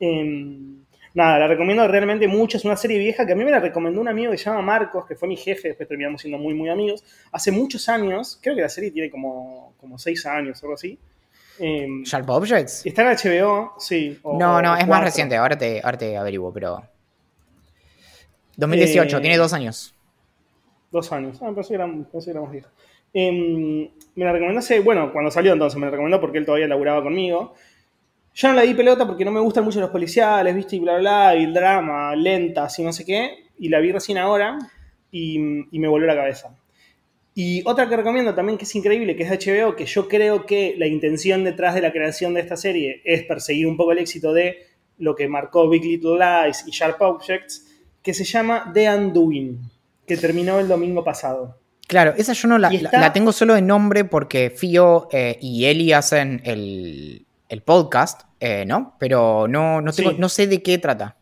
Em, nada, la recomiendo realmente mucho. Es una serie vieja que a mí me la recomendó un amigo que se llama Marcos, que fue mi jefe, después terminamos siendo muy, muy amigos. Hace muchos años, creo que la serie tiene como, como seis años o algo así. Eh, ¿Sharp Objects? está en HBO, sí. o- No, no, es más reciente, ahora te, ahora te averiguo, pero... 2018, Eh, tiene dos años. Dos años. Ah, pensé que era, pensé que era más. Em, me la recomendó hace, bueno, cuando salió entonces, me la recomendó porque él todavía laburaba conmigo. Yo no la di pelota porque no me gustan mucho los policiales, viste, y bla, bla, y el drama, lentas y no sé qué. Y la vi recién ahora y, y me volvió la cabeza. Y otra que recomiendo también que es increíble, que es de HBO, que yo creo que la intención detrás de la creación de esta serie es perseguir un poco el éxito de lo que marcó Big Little Lies y Sharp Objects, que se llama The Undoing, que terminó el domingo pasado. Claro, esa yo no la, tengo solo de nombre porque Fío eh, y Eli hacen el, el podcast, eh, ¿no? Pero no, no, tengo- Sí. no sé de qué trata.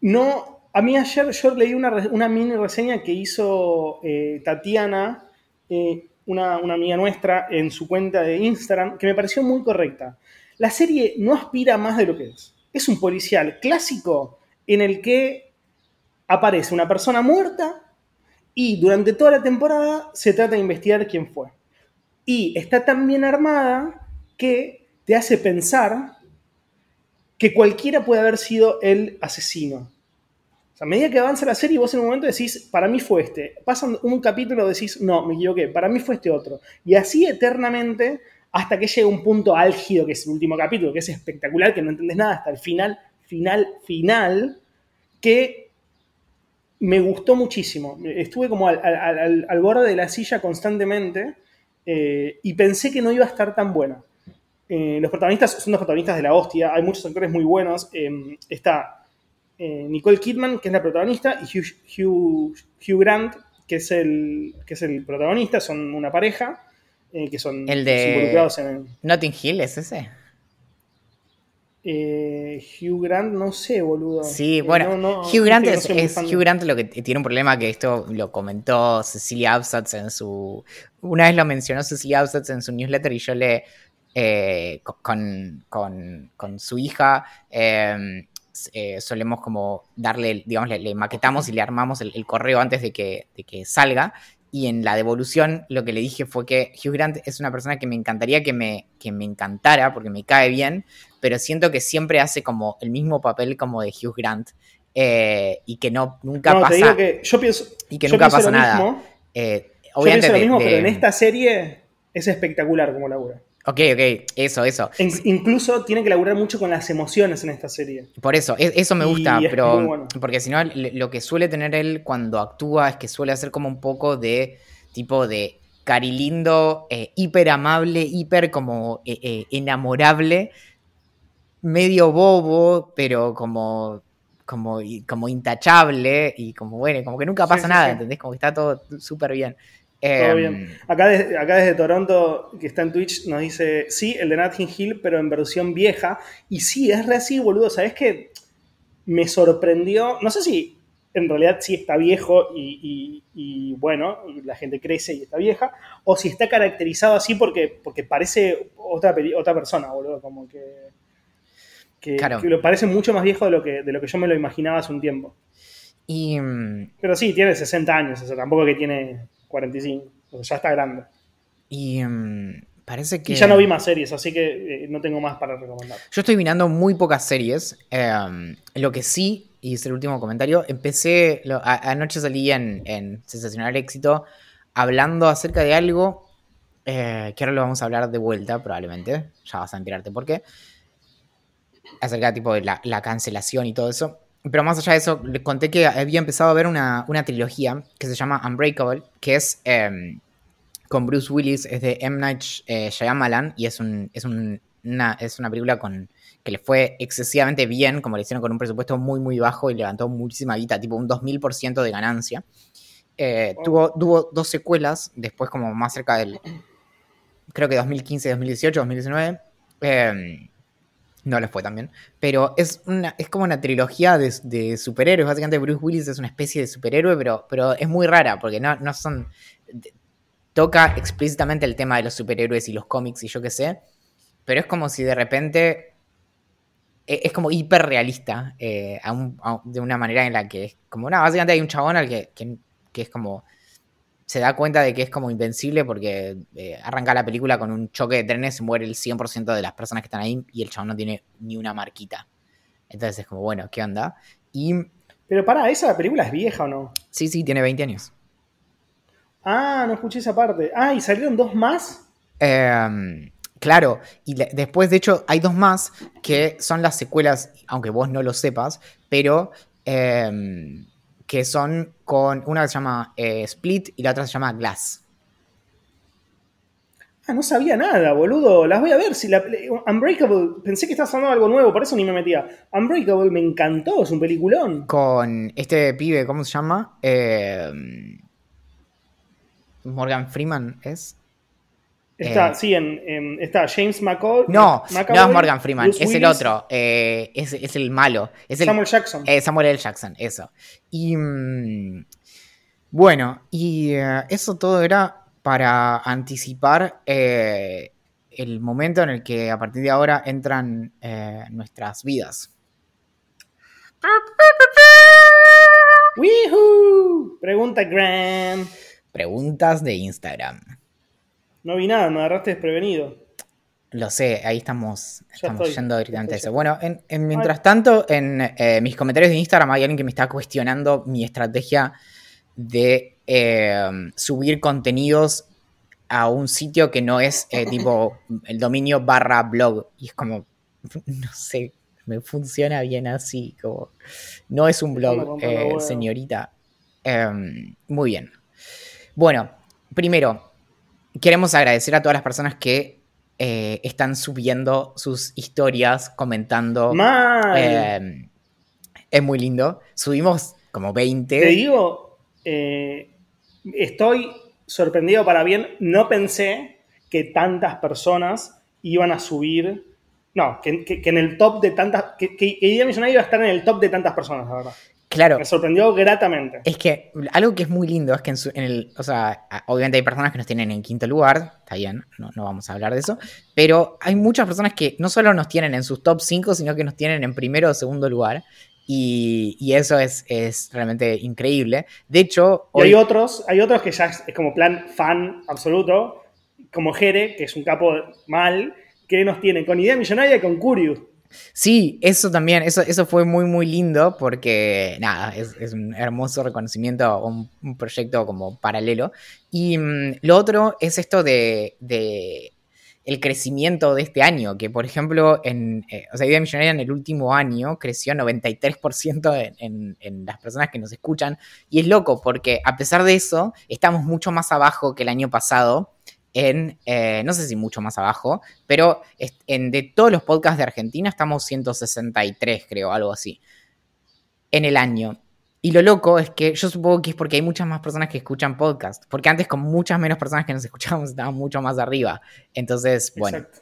No, a mí ayer yo leí una, una mini reseña que hizo eh, Tatiana, eh, una, una amiga nuestra, en su cuenta de Instagram, que me pareció muy correcta. La serie no aspira más de lo que es. Es un policial clásico en el que aparece una persona muerta y durante toda la temporada se trata de investigar quién fue. Y está tan bien armada que te hace pensar que cualquiera puede haber sido el asesino. O sea, a medida que avanza la serie, vos en un momento decís, para mí fue este. Pasan un capítulo, decís, no, me equivoqué, para mí fue este otro. Y así eternamente, hasta que llega un punto álgido, que es el último capítulo, que es espectacular, que no entendés nada hasta el final, final, final, que me gustó muchísimo. Estuve como al, borde de la silla constantemente eh, y pensé que no iba a estar tan buena. Eh, los protagonistas son los protagonistas de la hostia, hay muchos actores muy buenos. eh, está eh, Nicole Kidman, que es la protagonista, y Hugh, Hugh- Hugh Grant, que es, el, que es el protagonista, son una pareja, que son El de- involucrados en... Notting Hill es ese. eh, Hugh Grant, no sé, boludo. Sí, bueno, no, no, Hugh Grant no es, Hugh Grant lo que tiene un problema que esto lo comentó Cecilia Absatz en su una vez lo mencionó Cecilia Absatz en su newsletter y yo le eh, co- con, con- con su hija eh, s- eh, solemos como darle, digamos, le, le maquetamos y le armamos el, el correo antes de que, de que salga. Y en la devolución lo que le dije fue que Hugh Grant es una persona que me encantaría que me, que me encantara porque me cae bien, pero siento que siempre hace como el mismo papel como de Hugh Grant eh, y que no nunca No, pasa te digo que yo pienso, y que yo nunca pasa nada. mismo, yo pienso lo mismo, de- pero en esta serie es espectacular como labura. Ok, ok, eso, eso. En- incluso tiene que laburar mucho con las emociones en esta serie. Por eso, e- eso me gusta, pero bueno. porque si no, lo que suele tener él cuando actúa es que suele hacer como un poco de tipo de carilindo, eh, hiper amable, hiper como eh, eh, enamorable, medio bobo, pero como, como, como intachable y como bueno, como que nunca Sí, pasa sí, nada, sí. ¿entendés? Como que está todo súper bien. Todo Em, bien. Acá desde, acá desde Toronto, que está en Twitch, nos dice, sí, el de Notting Hill, pero en versión vieja. Y sí, es re así, boludo. ¿Sabes qué? Me sorprendió, no sé si en realidad sí está viejo y, y- y, bueno, la gente crece y está vieja, o si está caracterizado así porque, porque parece otra, otra persona, boludo. Como que, que, Claro. que lo parece mucho más viejo de lo, que, de lo que yo me lo imaginaba hace un tiempo. Y mm, Pero sí, tiene 60 años, o sea, tampoco que tiene 45, o sea, ya está grande. Y mm, parece que. Y ya no vi más series, así que eh, no tengo más para recomendar. Yo estoy mirando muy pocas series. eh, lo que sí, y es el último comentario, empecé. lo- a- anoche salí en, en Sensacional Éxito hablando acerca de algo eh, que ahora lo vamos a hablar de vuelta, probablemente. Ya vas a enterarte por qué. Acerca tipo de la, la cancelación y todo eso. Pero más allá de eso, les conté que había empezado a ver una, una trilogía que se llama Unbreakable, que es eh, con Bruce Willis, es de M. Night eh, Shyamalan y es, un, es, un- una, es una película con, que le fue excesivamente bien, como le hicieron con un presupuesto muy, muy bajo y levantó muchísima guita, tipo un 2000% de ganancia. Eh, tuvo, tuvo dos secuelas, después como más cerca del, creo que 2015, 2018, 2019. eh, no les fue tan bien. Pero es, una, es como una trilogía de, superhéroes. Básicamente Bruce Willis es una especie de superhéroe, pero, pero es muy rara porque no, no son... Toca explícitamente el tema de los superhéroes y los cómics y yo qué sé. Pero es como si de repente e, es como hiperrealista eh, a un- de una manera en la que es como, nada, básicamente hay un chabón al que- que es como, se da cuenta de que es como invencible porque eh, arranca la película con un choque de trenes, se muere el 100% de las personas que están ahí y el chabón no tiene ni una marquita. Entonces es como, bueno, ¿qué onda? Y Pero para, ¿esa película es vieja o no? sí, sí, tiene 20 años. Ah, no escuché esa parte. Ah, ¿y salieron dos más? Eh, claro, y le- después, de hecho, hay dos más que son las secuelas, aunque vos no lo sepas, pero eh, que son con una que se llama eh, Split y la otra se llama Glass. Ah, no sabía nada, boludo. Las voy a ver. Si la, Unbreakable, pensé que estaba sonando algo nuevo, por eso ni me metía. Unbreakable me encantó, es un peliculón. Con este pibe, ¿cómo se llama? Eh, Morgan Freeman es. Está, Eh. sí, en, en- está James McCall. No, no es Morgan Freeman, Bruce es el otro. eh, es, es el malo. Es el, Samuel Jackson. Eh, Samuel L. Jackson, eso. Y mm, bueno, y eh, eso todo era para anticipar el momento en el que a partir de ahora entran nuestras vidas. Pregunta Graham. Preguntas de Instagram. No vi nada, me agarraste desprevenido. Lo sé, ahí estamos, estamos estoy, yendo directamente a eso. Bueno, en, en- mientras tanto, en eh, mis comentarios de Instagram hay alguien que me está cuestionando mi estrategia de eh, subir contenidos a un sitio que no es eh, tipo el dominio barra blog. Y es como, no sé, me funciona bien así, como, no es un blog, eh, señorita. Em, muy bien. Bueno, primero, queremos agradecer a todas las personas que eh, están subiendo sus historias, comentando. Eh, es muy lindo. Subimos como 20. Te digo, eh, estoy sorprendido para bien. No pensé que tantas personas iban a subir. No, que, que- que en el top de tantas. Que, que, que Idea Millonaria iba a estar en el top de tantas personas, la verdad. Claro, Me sorprendió gratamente. es que algo que es muy lindo es que en, su- en el. O sea, obviamente hay personas que nos tienen en quinto lugar. Está bien, no, no vamos a hablar de eso. Pero hay muchas personas que no solo nos tienen en sus top 5, sino que nos tienen en primero o segundo lugar. Y, y eso es, es realmente increíble. De hecho, hoy- hay otros, hay otros que ya es, es como plan fan absoluto, como Jere, que es un capo mal, que nos tienen con Idea Millonaria y con Curious. Sí, eso también, eso, eso fue muy, muy lindo porque, nada, es, un hermoso reconocimiento, un, un proyecto como paralelo. Y mm, lo otro es esto de, de el crecimiento de este año, que por ejemplo, en, eh, o sea, Idea Millonaria en el último año creció 93% en, en, en las personas que nos escuchan. Y es loco porque a pesar de eso, estamos mucho más abajo que el año pasado en, eh, no sé si mucho más abajo, pero en, de todos los podcasts de Argentina estamos 163, creo, algo así, en el año. Y lo loco es que yo supongo que es porque hay muchas más personas que escuchan podcast, porque antes con muchas menos personas que nos escuchábamos estábamos mucho más arriba. Entonces, bueno, Exacto.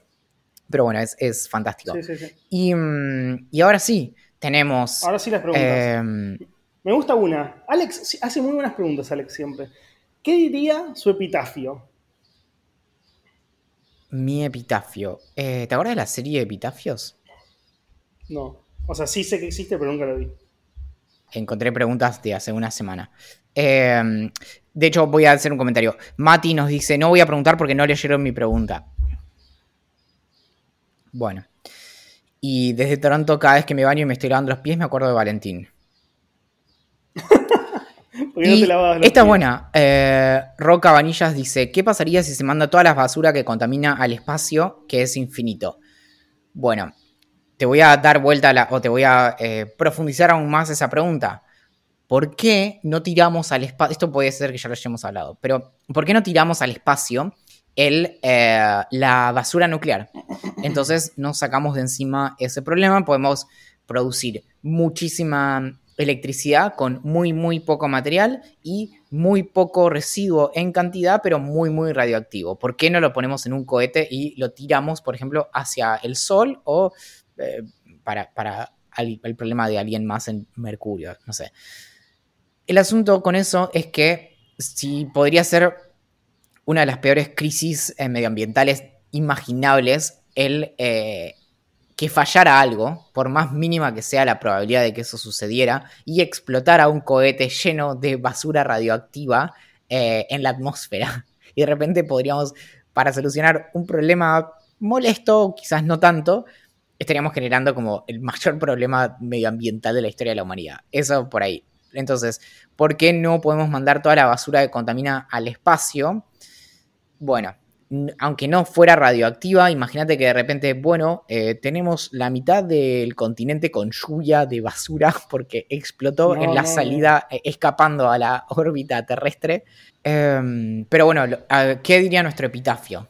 pero bueno, es, es fantástico. Sí, sí, sí. Y, mm, y ahora sí, tenemos... Ahora sí las preguntas. em, Me gusta una. Alex hace muy buenas preguntas, Alex, siempre. ¿Qué diría su epitafio? Mi epitafio. Eh, ¿Te acuerdas de la serie de epitafios? No. O sea, sí sé que existe, pero nunca lo vi. Encontré preguntas de hace una semana. Eh, de hecho, voy a hacer un comentario. Mati nos dice, no voy a preguntar porque no leyeron mi pregunta. Bueno. Y desde Toronto, cada vez que me baño y me estoy lavando los pies, me acuerdo de Valentín. ¿Por qué no Y te lavabas los esta es buena. Eh, Roca Vanillas dice, ¿qué pasaría si se manda toda la basura que contamina al espacio, que es infinito? Bueno, te voy a dar vuelta a la, o te voy a eh, profundizar aún más esa pregunta. ¿Por qué no tiramos al espacio? Esto puede ser que ya lo hayamos hablado, pero ¿por qué no tiramos al espacio el, eh, la basura nuclear? Entonces nos sacamos de encima ese problema, podemos producir muchísima electricidad con muy, muy poco material y muy poco residuo en cantidad, pero muy, muy radioactivo. ¿Por qué no lo ponemos en un cohete y lo tiramos, por ejemplo, hacia el Sol o eh, para, para el problema de alguien más en Mercurio? No sé. El asunto con eso es que si podría ser una de las peores crisis eh, medioambientales imaginables el eh, que fallara algo, por más mínima que sea la probabilidad de que eso sucediera, y explotara un cohete lleno de basura radioactiva eh, en la atmósfera. Y de repente podríamos, para solucionar un problema molesto, quizás no tanto, estaríamos generando como el mayor problema medioambiental de la historia de la humanidad. Eso por ahí. Entonces, ¿por qué no podemos mandar toda la basura que contamina al espacio? Bueno, aunque no fuera radioactiva, imagínate que de repente, bueno, eh, tenemos la mitad del continente con lluvia de basura porque explotó en la salida, eh, escapando a la órbita terrestre. Em, pero bueno, ¿qué diría nuestro epitafio?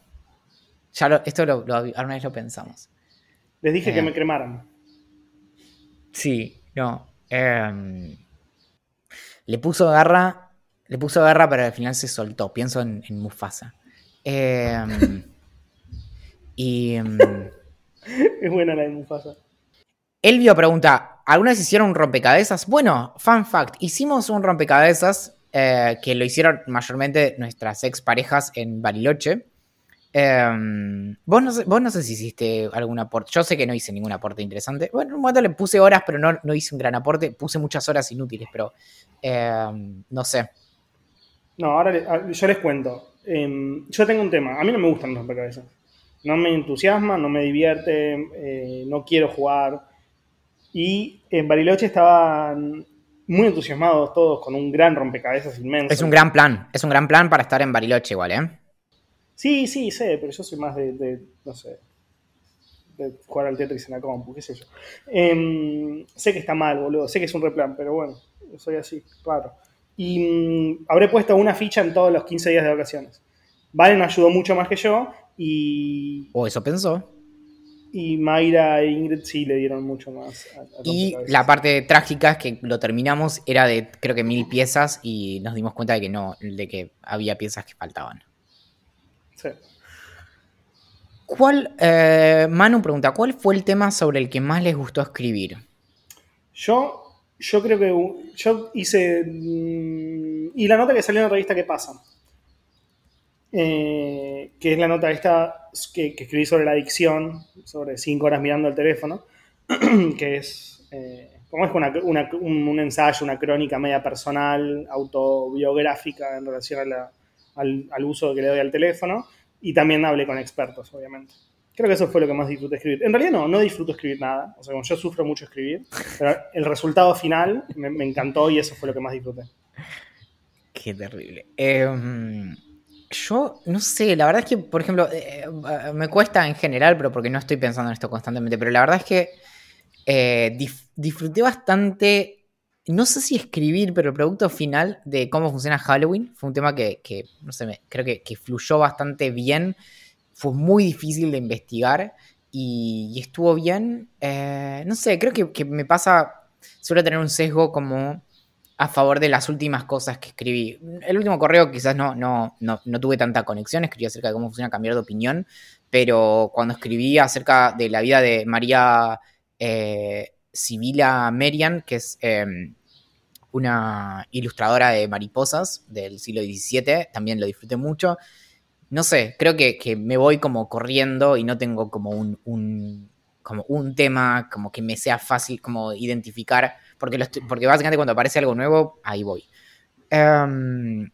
Ya esto lo, alguna vez lo pensamos. Les dije que eh. me cremaran. Sí, no. Em, le puso garra, le puso garra, pero al final se soltó. Pienso en, Mufasa. Em, y. Em, es buena la de Mufasa. Elvio pregunta: ¿Alguna vez hicieron un rompecabezas? Bueno, fun fact: hicimos un rompecabezas eh, que lo hicieron mayormente nuestras exparejas en Bariloche. Em, vos, no sé, vos no sé si hiciste algún aporte. Yo sé que no hice ningún aporte interesante. Bueno, en un momento le puse horas, pero no, no hice un gran aporte. Puse muchas horas inútiles, pero no sé. No, ahora yo les cuento. Em, yo tengo un tema. A mí no me gustan los rompecabezas. No me entusiasma, no me divierte, eh, no quiero jugar. Y en Bariloche estaban muy entusiasmados todos con un gran rompecabezas inmenso. Es un gran plan. Es un gran plan para estar en Bariloche igual, ¿eh? Sí, sí, sé, pero yo soy más de, no sé, de jugar al Tetris en la compu, qué sé yo. Em, sé que está mal, boludo, sé que es un replan, pero bueno, soy así, claro. Y mm, habré puesto una ficha en todos los 15 días de vacaciones. Valen ayudó mucho más que yo y... O eso pensó. Y Mayra e Ingrid sí le dieron mucho más. y la parte trágica es que lo terminamos, era de creo que mil piezas y nos dimos cuenta de que no, de que había piezas que faltaban. ¿Cuál, eh, Manu pregunta, ¿cuál fue el tema sobre el que más les gustó escribir? Yo, yo creo que yo hice... Mm, y la nota que salió en la revista ¿Qué pasa? Eh, que es la nota esta que, escribí sobre la adicción, sobre cinco horas mirando el teléfono, que es, eh, como es un, ensayo, una crónica media personal, autobiográfica en relación al, al, uso que le doy al teléfono y también hablé con expertos, obviamente. Creo que eso fue lo que más disfruté escribir. En realidad no, no disfruto escribir nada. O sea, como yo sufro mucho escribir, pero el resultado final me, encantó y eso fue lo que más disfruté. Qué terrible. Em, yo no sé, la verdad es que, por ejemplo, eh, eh, me cuesta en general, pero porque no estoy pensando en esto constantemente, pero la verdad es que eh, disfruté bastante no sé si escribir, pero el producto final de cómo funciona Halloween fue un tema que, no sé, creo que, fluyó bastante bien. Fue muy difícil de investigar y, estuvo bien. Eh, no sé, creo que, me pasa, suelo tener un sesgo como a favor de las últimas cosas que escribí. El último correo quizás no, no, no, no tuve tanta conexión, escribí acerca de cómo funciona cambiar de opinión, pero cuando escribí acerca de la vida de María... Eh, Sibila Merian, que es em, una ilustradora de mariposas del siglo XVII, también lo disfruté mucho. No sé, creo que, me voy como corriendo y no tengo como un, como un tema como que me sea fácil como identificar, porque, porque básicamente cuando aparece algo nuevo, ahí voy. Em,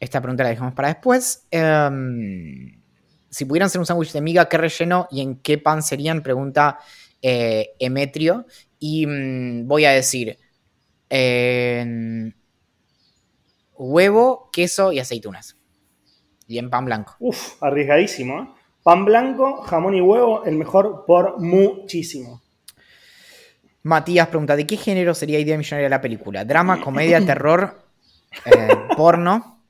esta pregunta la dejamos para después. Em, si pudieran hacer un sándwich de miga, ¿qué relleno y en qué pan serían? Pregunta eh, Emetrio. Y mm, voy a decir huevo, queso y aceitunas. Y en pan blanco. Uf, arriesgadísimo. ¿eh? Pan blanco, jamón y huevo, el mejor por muchísimo. Matías pregunta, ¿de qué género sería Idea Millonaria la película? ¿Drama, comedia, terror, eh, porno?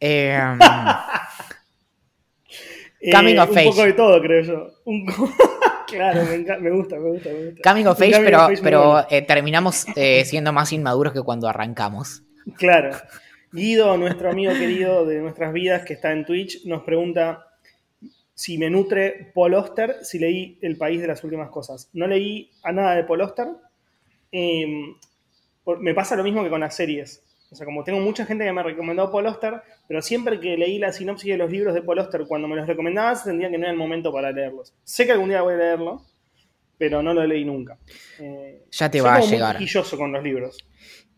Em, coming of age. Un poco de todo, creo yo. Un... Claro, me, gusta, me gusta, me gusta. Coming of age, pero, pero eh, terminamos eh, siendo más inmaduros que cuando arrancamos. Claro. Guido, nuestro amigo querido de nuestras vidas que está en Twitch, nos pregunta si me nutre Paul Oster, si leí El País de las Últimas Cosas. No leí a nada de Paul Oster. Em, me pasa lo mismo que con las series. O sea, como tengo mucha gente que me ha recomendado Paul Oster, pero siempre que leí la sinopsis de los libros de Paul Oster, cuando me los recomendabas, entendía que no era el momento para leerlos. Sé que algún día voy a leerlo, pero no lo leí nunca. Eh, Ya te soy va a llegar. quisquilloso con los libros.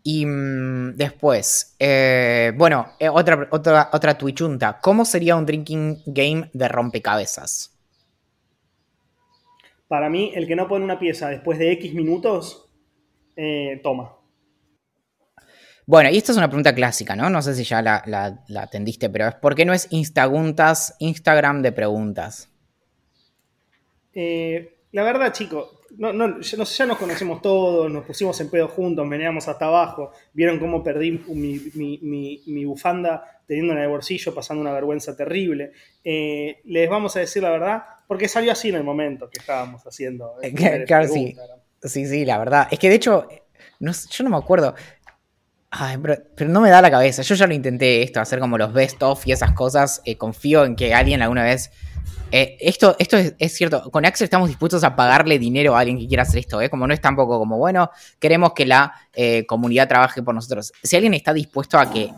Y mm, después, eh, bueno, eh, otra, otra, otra tuichunta. ¿Cómo sería un drinking game de rompecabezas? Para mí, el que no pone una pieza después de X minutos, eh, toma. Bueno, y esta es una pregunta clásica, ¿no? No sé si ya la, la- la atendiste, pero es ¿por qué no es Instaguntas, Instagram de preguntas? La verdad, chicos, no, no, ya, nos, ya nos conocemos todos, nos pusimos en pedo juntos, meneamos hasta abajo, vieron cómo perdí mi, mi- mi- mi bufanda teniéndola en el bolsillo, pasando una vergüenza terrible. Eh, les vamos a decir la verdad, porque salió así en el momento que estábamos haciendo. Eh, eh, claro, sí. Sí, sí, la verdad. Es que de hecho, no sé, yo no me acuerdo. Ay, pero, pero no me da la cabeza. Yo ya lo intenté esto, hacer como los best of y esas cosas. Eh, confío en que alguien alguna vez. eh, esto esto es, cierto. Con Axel estamos dispuestos a pagarle dinero a alguien que quiera hacer esto. ¿eh? Como no es tampoco como, bueno, queremos que la eh, comunidad trabaje por nosotros. Si alguien está dispuesto a que.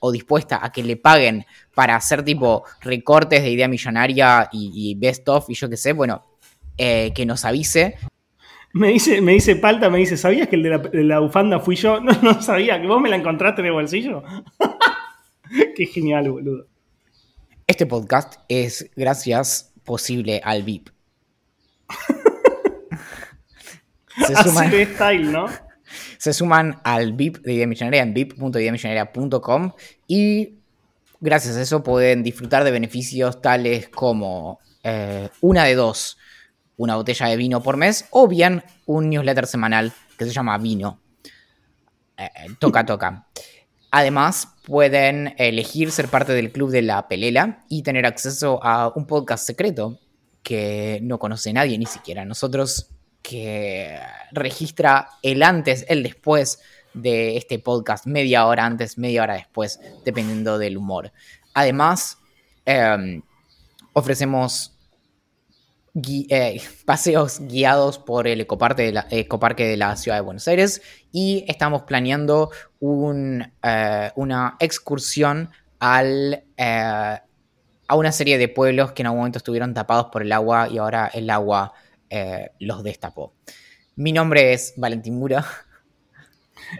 o dispuesta a que le paguen para hacer tipo recortes de idea millonaria y, y best of y yo qué sé, bueno, que nos avise Me dice, me dice Palta, me dice, ¿sabías que el de la, de la bufanda fui yo? No, no sabía, que vos me la encontraste en el bolsillo. Qué genial, boludo. Este podcast es gracias posible al VIP. Se Así suman, de style, ¿no? se suman al VIP de Idea Millonaria en vip.ideamillonaria.com y gracias a eso pueden disfrutar de beneficios tales como eh, una de dos, una botella de vino por mes o bien un newsletter semanal que se llama Vino. Eh, toca, toca. Además, pueden elegir ser parte del club de la pelela y tener acceso a un podcast secreto que no conoce nadie, ni siquiera nosotros, que registra el antes, el después de este podcast, media hora antes, media hora después, dependiendo del humor. Además, eh, ofrecemos eh, paseos guiados por el ecoparque de, la, ciudad de Buenos Aires y estamos planeando eh, una excursión al, eh, a una serie de pueblos que en algún momento estuvieron tapados por el agua y ahora el agua los destapó. Mi nombre es Valentín Mura.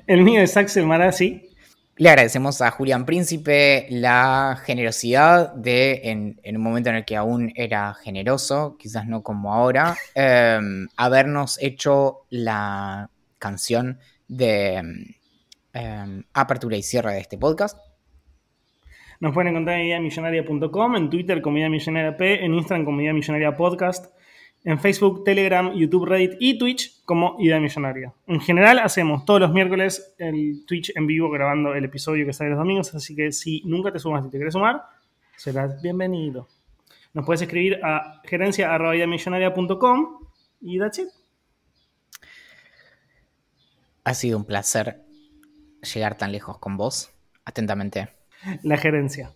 El mío es Axel Marazzi. Le agradecemos a Julián Príncipe la generosidad de, en, en un momento en el que aún era generoso, quizás no como ahora, eh, habernos hecho la canción de eh, apertura y cierre de este podcast. Nos pueden encontrar en ideamillonaria.com, en Twitter como Idea Millonaria P, en Instagram como Idea Millonaria Podcast, en Facebook, Telegram, YouTube, Reddit y Twitch como Idea Millonaria. En general hacemos todos los miércoles el Twitch en vivo grabando el episodio que sale los domingos, así que si nunca te sumas y te quieres sumar, serás bienvenido. Nos puedes escribir a gerencia.ideamillonaria.com y that's it. Ha sido un placer llegar tan lejos con vos. Atentamente. La gerencia.